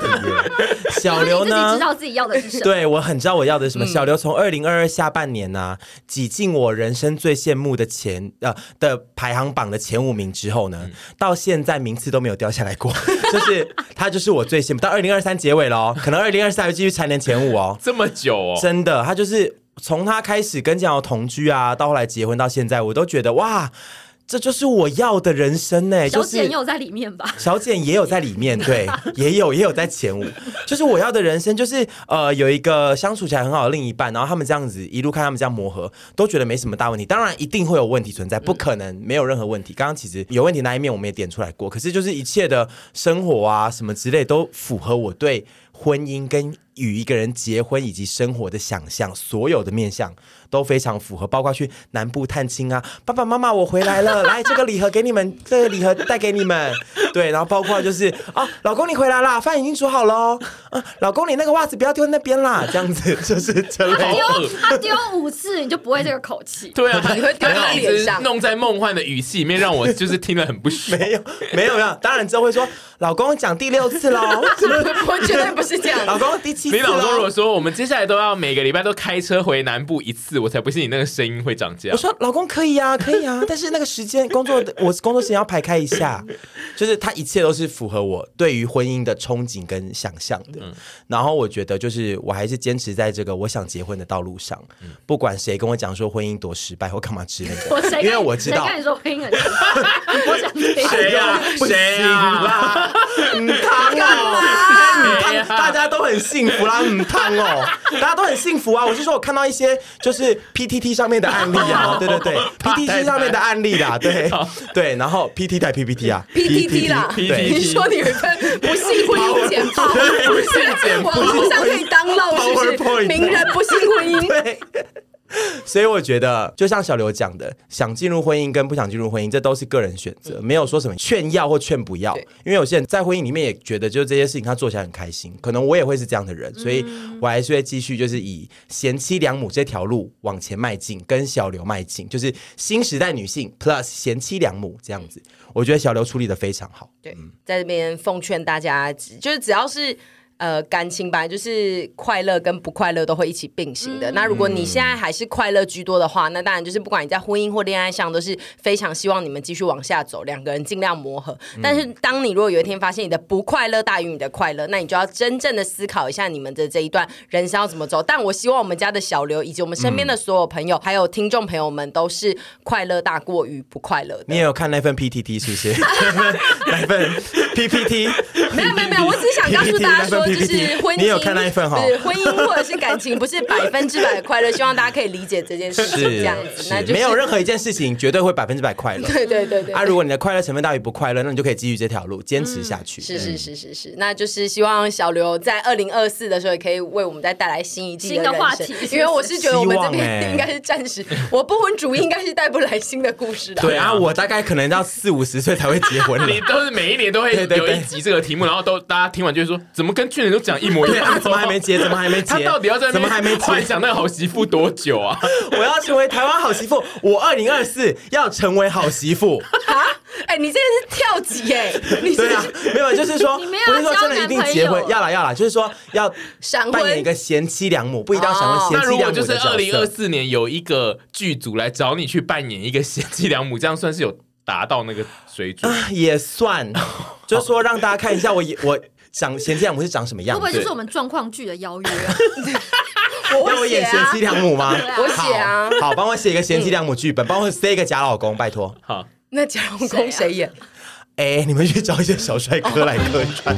[LAUGHS] 小刘呢？自己知道自己要的是什么？对，我很知道我要的是什么。嗯、小刘从二零二二下半年呢、啊，挤进我人生最羡慕的前呃的排行榜的前五名之后呢，嗯、到现在名次都没有掉下来过。[LAUGHS] 就是他就是我最羡慕。到二零二三结尾了哦，可能二零二四还会继续蝉联前五哦。这么久哦？真的，他就是从他开始跟江瑶同居啊，到后来结婚到现在，我都觉得哇。这就是我要的人生呢，小简也有在里面吧？小简也有在里面，对，[LAUGHS] 也有也有在前五，就是我要的人生，就是呃有一个相处起来很好的另一半，然后他们这样子一路看他们这样磨合，都觉得没什么大问题。当然一定会有问题存在，不可能没有任何问题。刚刚其实有问题那一面我们也点出来过，可是就是一切的生活啊什么之类都符合我对婚姻跟与一个人结婚以及生活的想象，所有的面向。都非常符合，包括去南部探亲啊，[LAUGHS] 爸爸妈妈我回来了，[LAUGHS] 来这个礼盒给你们，这个礼盒带给你们，[LAUGHS] 对，然后包括就是啊，老公你回来啦，饭已经煮好喽，啊，老公你那个袜子不要丢那边啦，这样子就是真的。他丢他丢五次你就不会这个口气，对啊，你会丢在脸上，弄在梦幻的语气里面，让我就是听了很不爽。没有没有没有，当然之后会说老公讲第六次喽，我绝对不是这样，老公第七次。你老公如果说我们接下来都要每个礼拜都开车回南部一次。我才不信你那个声音会涨价。我说老公可以啊，可以啊，但是那个时间工作，我工作时间要排开一下。就是他一切都是符合我对于婚姻的憧憬跟想象的。嗯、然后我觉得就是我还是坚持在这个我想结婚的道路上。嗯、不管谁跟我讲说婚姻多失败或干嘛之类的，因为我知道。谁跟你说婚姻很谁呀？谁呀？[LAUGHS] 嗯，汤哦，汤，大家都很幸福啦，嗯，汤哦，大家都很幸福啊。我是说我看到一些。就是 PTT 上面的案例啊，[LAUGHS] 对对对，PTT 上面的案例啦，对 [LAUGHS] 对，然后 PT 带 PPT 啊，PTT 啦，你说你有一份不幸婚姻简报，[LAUGHS] 不幸简报，网络上可以当漏是不是？名人不幸婚姻，对。[LAUGHS] 所以我觉得，就像小刘讲的，想进入婚姻跟不想进入婚姻，这都是个人选择，嗯、没有说什么劝要或劝不要。因为有些人在婚姻里面也觉得，就这些事情他做起来很开心，可能我也会是这样的人，所以我还是会继续就是以贤妻良母这条路往前迈进，跟小刘迈进，就是新时代女性 plus 贤妻良母这样子。我觉得小刘处理的非常好。对，在这边奉劝大家，就是只要是。呃，感情本来就是快乐跟不快乐都会一起并行的。嗯、那如果你现在还是快乐居多的话，那当然就是不管你在婚姻或恋爱上，都是非常希望你们继续往下走，两个人尽量磨合。嗯、但是，当你如果有一天发现你的不快乐大于你的快乐，那你就要真正的思考一下你们的这一段人生要怎么走。但我希望我们家的小刘以及我们身边的所有朋友，嗯、还有听众朋友们，都是快乐大过于不快乐的。你也有看那份 PTT 是不是？[LAUGHS] 那份 PPT？[LAUGHS] 没有没有没有，我只想告诉大家说。就是婚姻，你有看那一份哈？是婚姻或者是感情，不是百分之百快乐。希望大家可以理解这件事情，这样子。那没有任何一件事情绝对会百分之百快乐。对对对对。啊，如果你的快乐成分大于不快乐，那你就可以继续这条路坚持下去。是是是是是。那就是希望小刘在二零二四的时候，也可以为我们再带来新一季新的话题。因为我是觉得我们这边 [LAUGHS] 应该是暂时，我不婚主义应该是带不来新的故事的。对啊，我大概可能到四五十岁才会结婚。[LAUGHS] 你都是每一年都会有一集这个题目，然后都大家听完就会说，怎么跟去年都讲一模一样。[LAUGHS] 怎么还没结？怎么还没结？他到底要在怎么还没幻想那个好媳妇多久啊？[LAUGHS] 我要成为台湾好媳妇，我二零二四要成为好媳妇啊！哎，你这个是跳级哎！[LAUGHS] 你对啊，没有，就是说，不是说真的一定结婚，要啦要啦，就是说要扮演一个贤妻良母，不一定要成为贤妻良母。那如果就是二零二四年有一个剧组来找你去扮演一个贤妻良母，这样算是有达到那个水准？也算，就是说让大家看一下我演 [LAUGHS] 我。长贤妻良母是长什么样？会不会就是我们状况剧的邀约？[LAUGHS] 要我演贤妻良母吗？我写啊，好，帮我写一个贤妻良母剧本，帮我塞一个假老公，拜托。好，那假老公谁演？哎，你们去找一些小帅哥来客串。